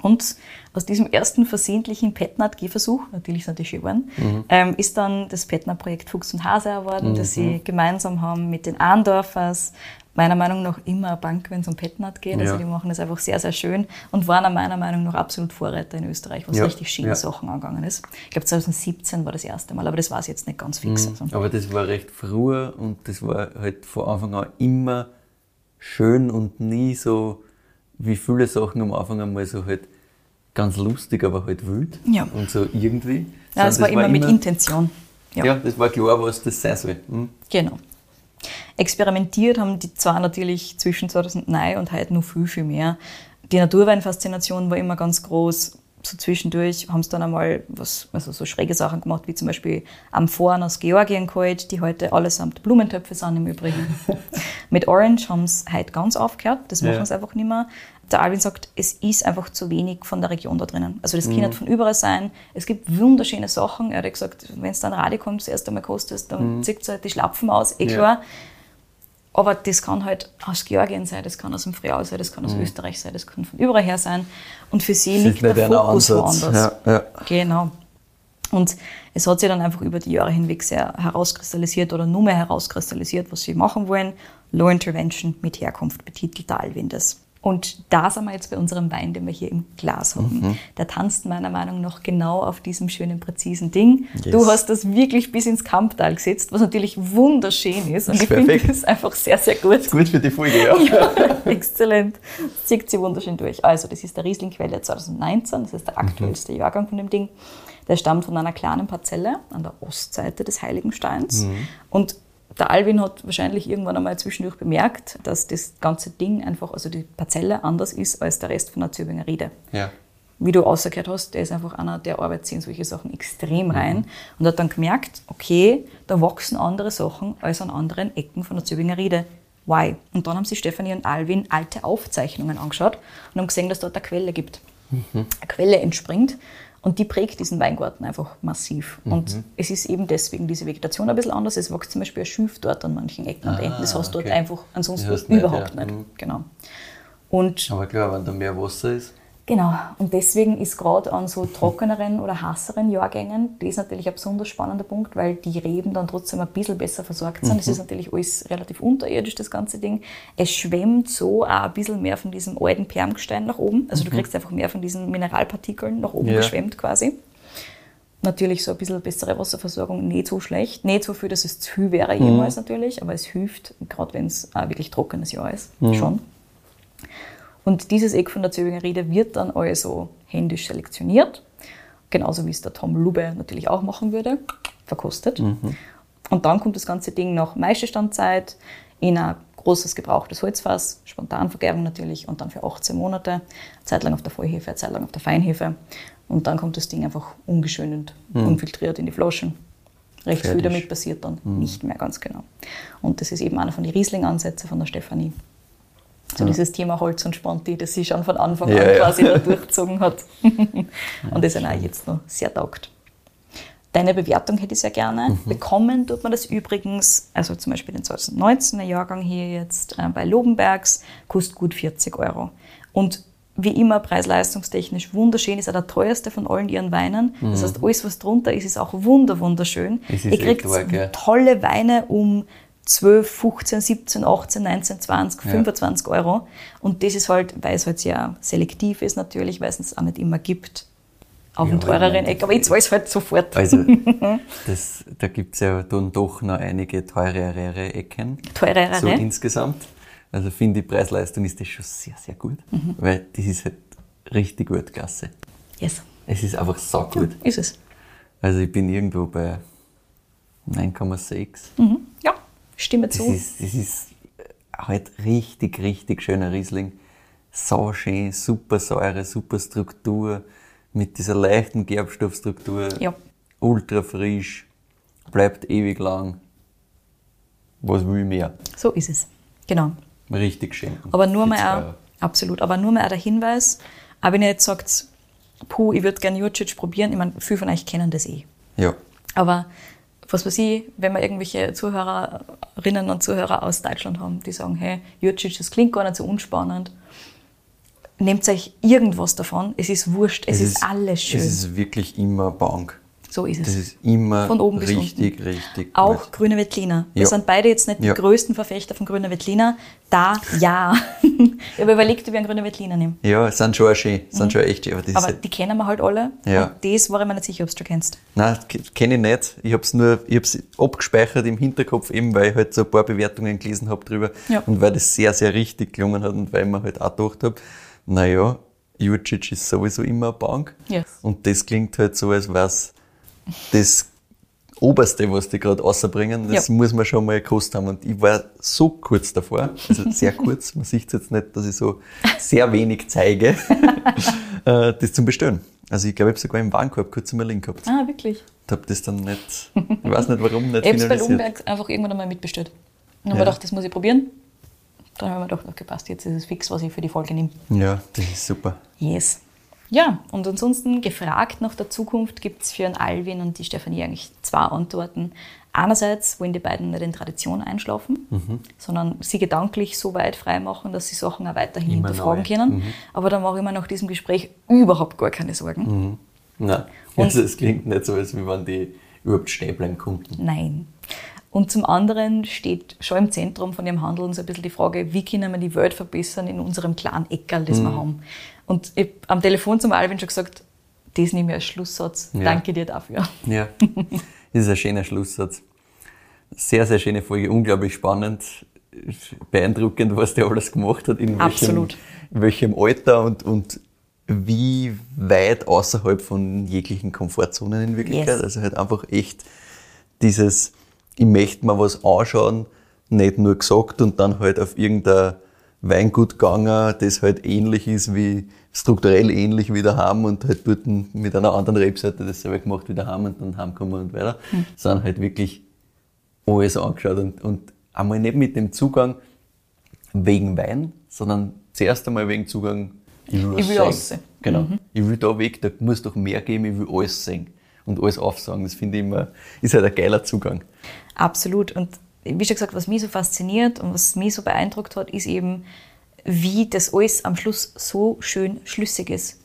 Und aus diesem ersten versehentlichen Petnat-Gehversuch, natürlich sind die schön geworden, mhm. ähm, ist dann das Petnat-Projekt Fuchs und Hase erworben, mhm. das sie gemeinsam haben mit den Ahndorfers. Meiner Meinung nach immer eine Bank, wenn es um Petnat geht. Also ja. Also die machen das einfach sehr, sehr schön und waren meiner Meinung nach absolut Vorreiter in Österreich, was ja. richtig schöne ja. Sachen angegangen ist. Ich glaube 2017 war das erste Mal, aber das war es jetzt nicht ganz fix. Mhm. Also. Aber das war recht früh und das war halt von Anfang an immer schön und nie so wie viele Sachen am Anfang einmal so halt ganz lustig, aber halt wild. Ja. Und so irgendwie. Ja, es war, immer mit Intention. Ja. ja. das war klar, was das sein soll. Mhm. Genau. Experimentiert haben die zwar natürlich zwischen 2009 und heute noch viel, viel mehr. Die Naturweinfaszination war immer ganz groß so zwischendurch haben sie dann einmal was, also so schräge Sachen gemacht, wie zum Beispiel Amphoren aus Georgien geholt, die heute allesamt Blumentöpfe sind im Übrigen. Mit Orange haben sie heute ganz aufgehört, das machen ja. sie einfach nicht mehr. Der Alvin sagt, es ist einfach zu wenig von der Region da drinnen. Also das mhm. kann nicht von überall sein. Es gibt wunderschöne Sachen. Er hat gesagt, wenn es dann Radio kommt, das erste Mal kostet, dann mhm. zieht es halt die Schlapfen aus, eh klar. Ja. Aber das kann halt aus Georgien sein, das kann aus dem Friau sein, das kann aus mhm. Österreich sein, das kann von überall her sein. Und für sie liegt der Fokus woanders. Ja, ja. Genau. Und es hat sich dann einfach über die Jahre hinweg sehr herauskristallisiert oder nur mehr herauskristallisiert, was sie machen wollen. Low Intervention mit Herkunft betitelt Alvin das. Und da sind wir jetzt bei unserem Wein, den wir hier im Glas haben. Mhm. Der tanzt meiner Meinung nach genau auf diesem schönen, präzisen Ding. Yes. Du hast das wirklich bis ins Kamptal gesetzt, was natürlich wunderschön ist. Und ich finde das einfach sehr, sehr gut. Ist gut für die Folge, ja. ja exzellent. Zieht sie wunderschön durch. Also, das ist der Riesling-Quelle 2019. Das ist der mhm. aktuellste mhm. Jahrgang von dem Ding. Der stammt von einer kleinen Parzelle an der Ostseite des Heiligensteins. Mhm. Und der Alvin hat wahrscheinlich irgendwann einmal zwischendurch bemerkt, dass das ganze Ding einfach, also die Parzelle anders ist als der Rest von der Zöbinger Riede. Ja. Wie du ausgehört hast, der ist einfach einer, der arbeitet in solche Sachen extrem mhm. rein mhm. und hat dann gemerkt, okay, da wachsen andere Sachen als an anderen Ecken von der Zöbinger Riede. Why? Und dann haben sich Stefanie und Alvin alte Aufzeichnungen angeschaut und haben gesehen, dass dort eine Quelle gibt. Mhm. Eine Quelle entspringt und die prägt diesen Weingarten einfach massiv. Mhm. Und es ist eben deswegen diese Vegetation ein bisschen anders. Es wächst zum Beispiel ein Schilf dort an manchen Ecken ah, und Enden. Das hast du okay. dort einfach ansonsten überhaupt nicht. Ja. nicht. Mhm. Genau. Und Aber klar, wenn da mehr Wasser ist. Genau, und deswegen ist gerade an so trockeneren oder hasseren Jahrgängen das natürlich ein besonders spannender Punkt, weil die Reben dann trotzdem ein bisschen besser versorgt sind. Es mhm. ist natürlich alles relativ unterirdisch, das ganze Ding. Es schwemmt so auch ein bisschen mehr von diesem alten Permgestein nach oben. Also mhm. du kriegst einfach mehr von diesen Mineralpartikeln nach oben ja. geschwemmt quasi. Natürlich so ein bisschen bessere Wasserversorgung, nicht so schlecht. Nicht so viel, dass es zu viel wäre jemals mhm. natürlich, aber es hilft, gerade wenn es wirklich trockenes Jahr ist, mhm. schon. Und dieses Eck von der Zöbinger Riede wird dann also händisch selektioniert, genauso wie es der Tom Lube natürlich auch machen würde, verkostet. Mhm. Und dann kommt das ganze Ding nach Maischestandzeit in ein großes gebrauchtes Holzfass, Spontanvergärung natürlich, und dann für 18 Monate, eine Zeit lang auf der Vollhefe, eine Zeit lang auf der Feinhefe. Und dann kommt das Ding einfach ungeschönt und mhm. unfiltriert in die Flaschen. Recht Fertig. viel damit passiert dann mhm. nicht mehr ganz genau. Und das ist eben einer von den Riesling-Ansätzen von der Stefanie. So ja. dieses Thema Holz und Sponti, das sie schon von Anfang ja, an quasi ja. da durchgezogen hat. und das auch jetzt noch sehr taugt. Deine Bewertung hätte ich sehr gerne. Mhm. Bekommen tut man das übrigens, also zum Beispiel den 2019er Jahrgang hier jetzt äh, bei Lobenbergs, kostet gut 40 Euro. Und wie immer preis-leistungstechnisch wunderschön, ist auch der teuerste von allen ihren Weinen. Mhm. Das heißt, alles, was drunter ist, ist auch wunder wunderschön. Ihr kriegt tolle Weine um 12, 15, 17, 18, 19, 20, Ja. 25 Euro. Und das ist halt, weil es halt sehr selektiv ist natürlich, weil es es auch nicht immer gibt, auf Ja, dem teureren Eck. Aber ich zahle es halt sofort. Also, das, da gibt's ja dann doch noch einige teurere Ecken. Teurere. So insgesamt. Also finde ich, Preis-Leistung ist das schon sehr, sehr gut. Mhm. Weil das ist halt richtig gut klasse. yes. Es ist einfach so gut. Ist es. Also ich bin irgendwo bei 9,6. Mhm. Ja, stimme Das zu. ist, das ist halt richtig, richtig schöner Riesling. So schön, super Säure, super Struktur, mit dieser leichten Gerbstoffstruktur. Ja. Ultra frisch, bleibt ewig lang. Was will ich mehr? So ist es. Genau. Richtig schön. Aber nur mal auch, absolut, aber nur mal auch der Hinweis, auch wenn ihr jetzt sagt, puh, ich würde gerne Jurcic probieren, ich meine, viele von euch kennen das eh. Ja. Aber was weiß ich, wenn wir irgendwelche Zuhörerinnen und Zuhörer aus Deutschland haben, die sagen, hey, Jurcic, das klingt gar nicht so unspannend, nehmt euch irgendwas davon, es ist wurscht, es, ist, alles schön. Es ist wirklich immer Bank. So ist es. Das ist immer Von oben bis richtig, unten. richtig Auch gut. grüne Veltliner. Wir Ja. sind beide jetzt nicht Ja. die größten Verfechter von grüner Veltliner. Da, ja. ich habe überlegt, ob ich einen grünen Veltliner nehme. Ja, es sind schon auch schön, es sind schon echt schön. Aber Mhm. Aber halt, die kennen wir halt alle. Ja. Und das war ich mir nicht sicher, ob du kennst. nein, kenne ich nicht. Ich habe es nur, ich hab's abgespeichert im Hinterkopf, eben weil ich halt so ein paar Bewertungen gelesen habe drüber Ja. und weil das sehr, sehr richtig gelungen hat und weil ich mir halt auch gedacht habe, naja, Jurcic ist sowieso immer eine Bank. Yes. Und das klingt halt so, als wäre das Oberste, was die gerade rausbringen, das Ja. muss man schon mal gekostet haben. Und ich war so kurz davor, also sehr kurz, man sieht jetzt nicht, dass ich so sehr wenig zeige, äh, das zum Bestellen. Also ich glaube, ich habe sogar im Warenkorb kurz mal Link gehabt. Ah, wirklich? Und habe das dann nicht, ich weiß nicht warum, nicht Ich habe es bei. Lumberg einfach irgendwann einmal mitbestellt. Und dann habe Ja. ich gedacht, das muss ich probieren. Dann habe ich mir gedacht, okay, passt, jetzt ist es fix, was ich für die Folge nehme. Ja, das ist super. Yes. Ja, und ansonsten gefragt nach der Zukunft gibt es für den Alvin und die Stefanie eigentlich zwei Antworten. Einerseits wollen die beiden nicht in Tradition einschlafen, Mhm. sondern sie gedanklich so weit freimachen, dass sie Sachen auch weiterhin Immer hinterfragen neu. können. Mhm. Aber da mache ich mir nach diesem Gespräch überhaupt gar keine Sorgen. Nein, Und- also es klingt nicht so, als wenn die überhaupt stehen bleiben konnten. Nein. Und zum anderen steht schon im Zentrum von ihrem Handeln so ein bisschen die Frage, wie können wir die Welt verbessern in unserem kleinen Eckerl, das Mhm. wir haben. Und ich hab am Telefon zum Alvin schon gesagt, das nehme ich als Schlusssatz. Ja. Danke dir dafür. Ja, das ist ein schöner Schlusssatz. Sehr, sehr schöne Folge, unglaublich spannend, beeindruckend, was der alles gemacht hat, in welchem, Absolut. in welchem Alter und, und wie weit außerhalb von jeglichen Komfortzonen in Wirklichkeit. Yes. Also halt einfach echt dieses, ich möchte mir was anschauen, nicht nur gesagt und dann halt auf irgendein Weingut gegangen, das halt ähnlich ist wie, strukturell ähnlich wie daheim und halt dort mit einer anderen Rebseite dasselbe gemacht wie daheim und dann heimgekommen und weiter, sondern halt wirklich alles angeschaut und, und einmal nicht mit dem Zugang wegen Wein, sondern zuerst einmal wegen Zugang, ich will, Ich will sehen. aussehen. Genau. Ich will da weg, da muss doch mehr geben, ich will alles sehen und alles aufsagen. Das finde ich immer, ist halt ein geiler Zugang. Absolut. Und wie schon gesagt, was mich so fasziniert und was mich so beeindruckt hat, ist eben, wie das alles am Schluss so schön schlüssig ist.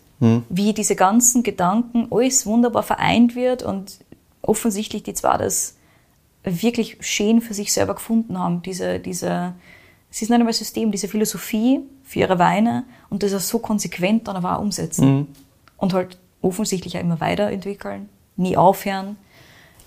Wie diese ganzen Gedanken, alles wunderbar vereint wird und offensichtlich die zwei das wirklich schön für sich selber gefunden haben. Diese, diese, es ist nicht einmal System, diese Philosophie für ihre Weine und das auch so konsequent dann aber auch umsetzen. Und halt offensichtlich auch immer weiterentwickeln, nie aufhören,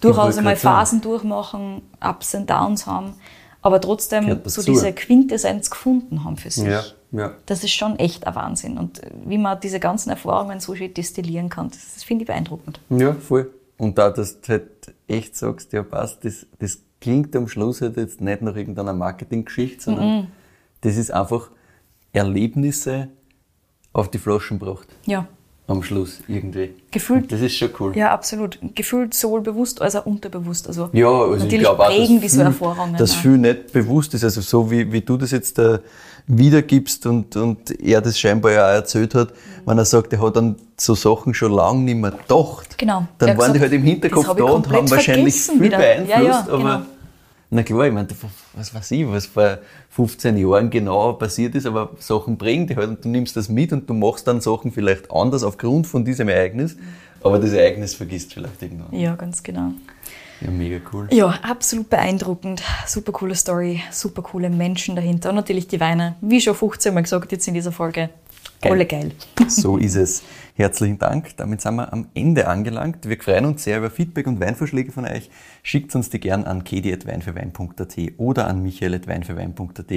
durchaus einmal. Phasen durchmachen, Ups und Downs haben, aber trotzdem so diese Quintessenz gefunden haben für sich. ja. Das ist schon echt ein Wahnsinn. Und wie man diese ganzen Erfahrungen so schön destillieren kann, das, das finde ich beeindruckend. Ja, voll. Und da, dass du halt echt sagst, ja passt, das, das klingt am Schluss halt jetzt nicht nach irgendeiner Marketinggeschichte, sondern das ist einfach Erlebnisse auf die Flaschen gebracht. Ja, Am Schluss irgendwie. Gefühlt- Und Das ist schon cool. ja, absolut. Gefühlt sowohl bewusst als auch unterbewusst. Also Ja, also ich natürlich glaube auch, prägen dass diese viel, Erfahrungen. dass auch. viel nicht bewusst ist. Also so wie, wie du das jetzt da wiedergibst und, und er das scheinbar ja auch erzählt hat, wenn er sagt, er hat an so Sachen schon lange nicht mehr gedacht. Genau. Dann Er waren die gesagt, halt im Hinterkopf das da ich und haben wahrscheinlich viel wieder. beeinflusst, Ja, ja, aber genau. Na klar, ich meine, was weiß ich, was vor 15 Jahren genau passiert ist, aber Sachen prägen dich halt und du nimmst das mit und du machst dann Sachen vielleicht anders aufgrund von diesem Ereignis, aber das Ereignis vergisst vielleicht irgendwann. Ja, ganz genau. Ja, mega cool. Ja, absolut beeindruckend. Super coole Story, super coole Menschen dahinter. Und natürlich die Weine, wie schon 15 Mal gesagt jetzt in dieser Folge. Geil. Alle geil. So ist es. Herzlichen Dank. Damit sind wir am Ende angelangt. Wir freuen uns sehr über Feedback und Weinvorschläge von euch. Schickt uns die gern an kedi.weinfürwein.at oder an michael.weinfürwein.at.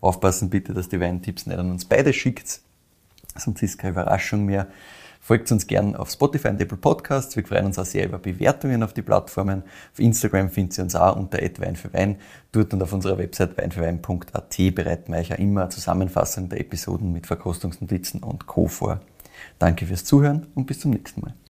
Aufpassen bitte, dass die Weintipps nicht an uns beide schickt. Sonst ist keine Überraschung mehr. Folgt uns gern auf Spotify und Apple Podcasts. Wir freuen uns auch sehr über Bewertungen auf die Plattformen. Auf Instagram findet ihr uns auch unter Wein für Wein. Dort und auf unserer Website weinfürwein.at bereiten wir euch auch immer eine Zusammenfassung der Episoden mit Verkostungsnotizen und Co. vor. Danke fürs Zuhören und bis zum nächsten Mal.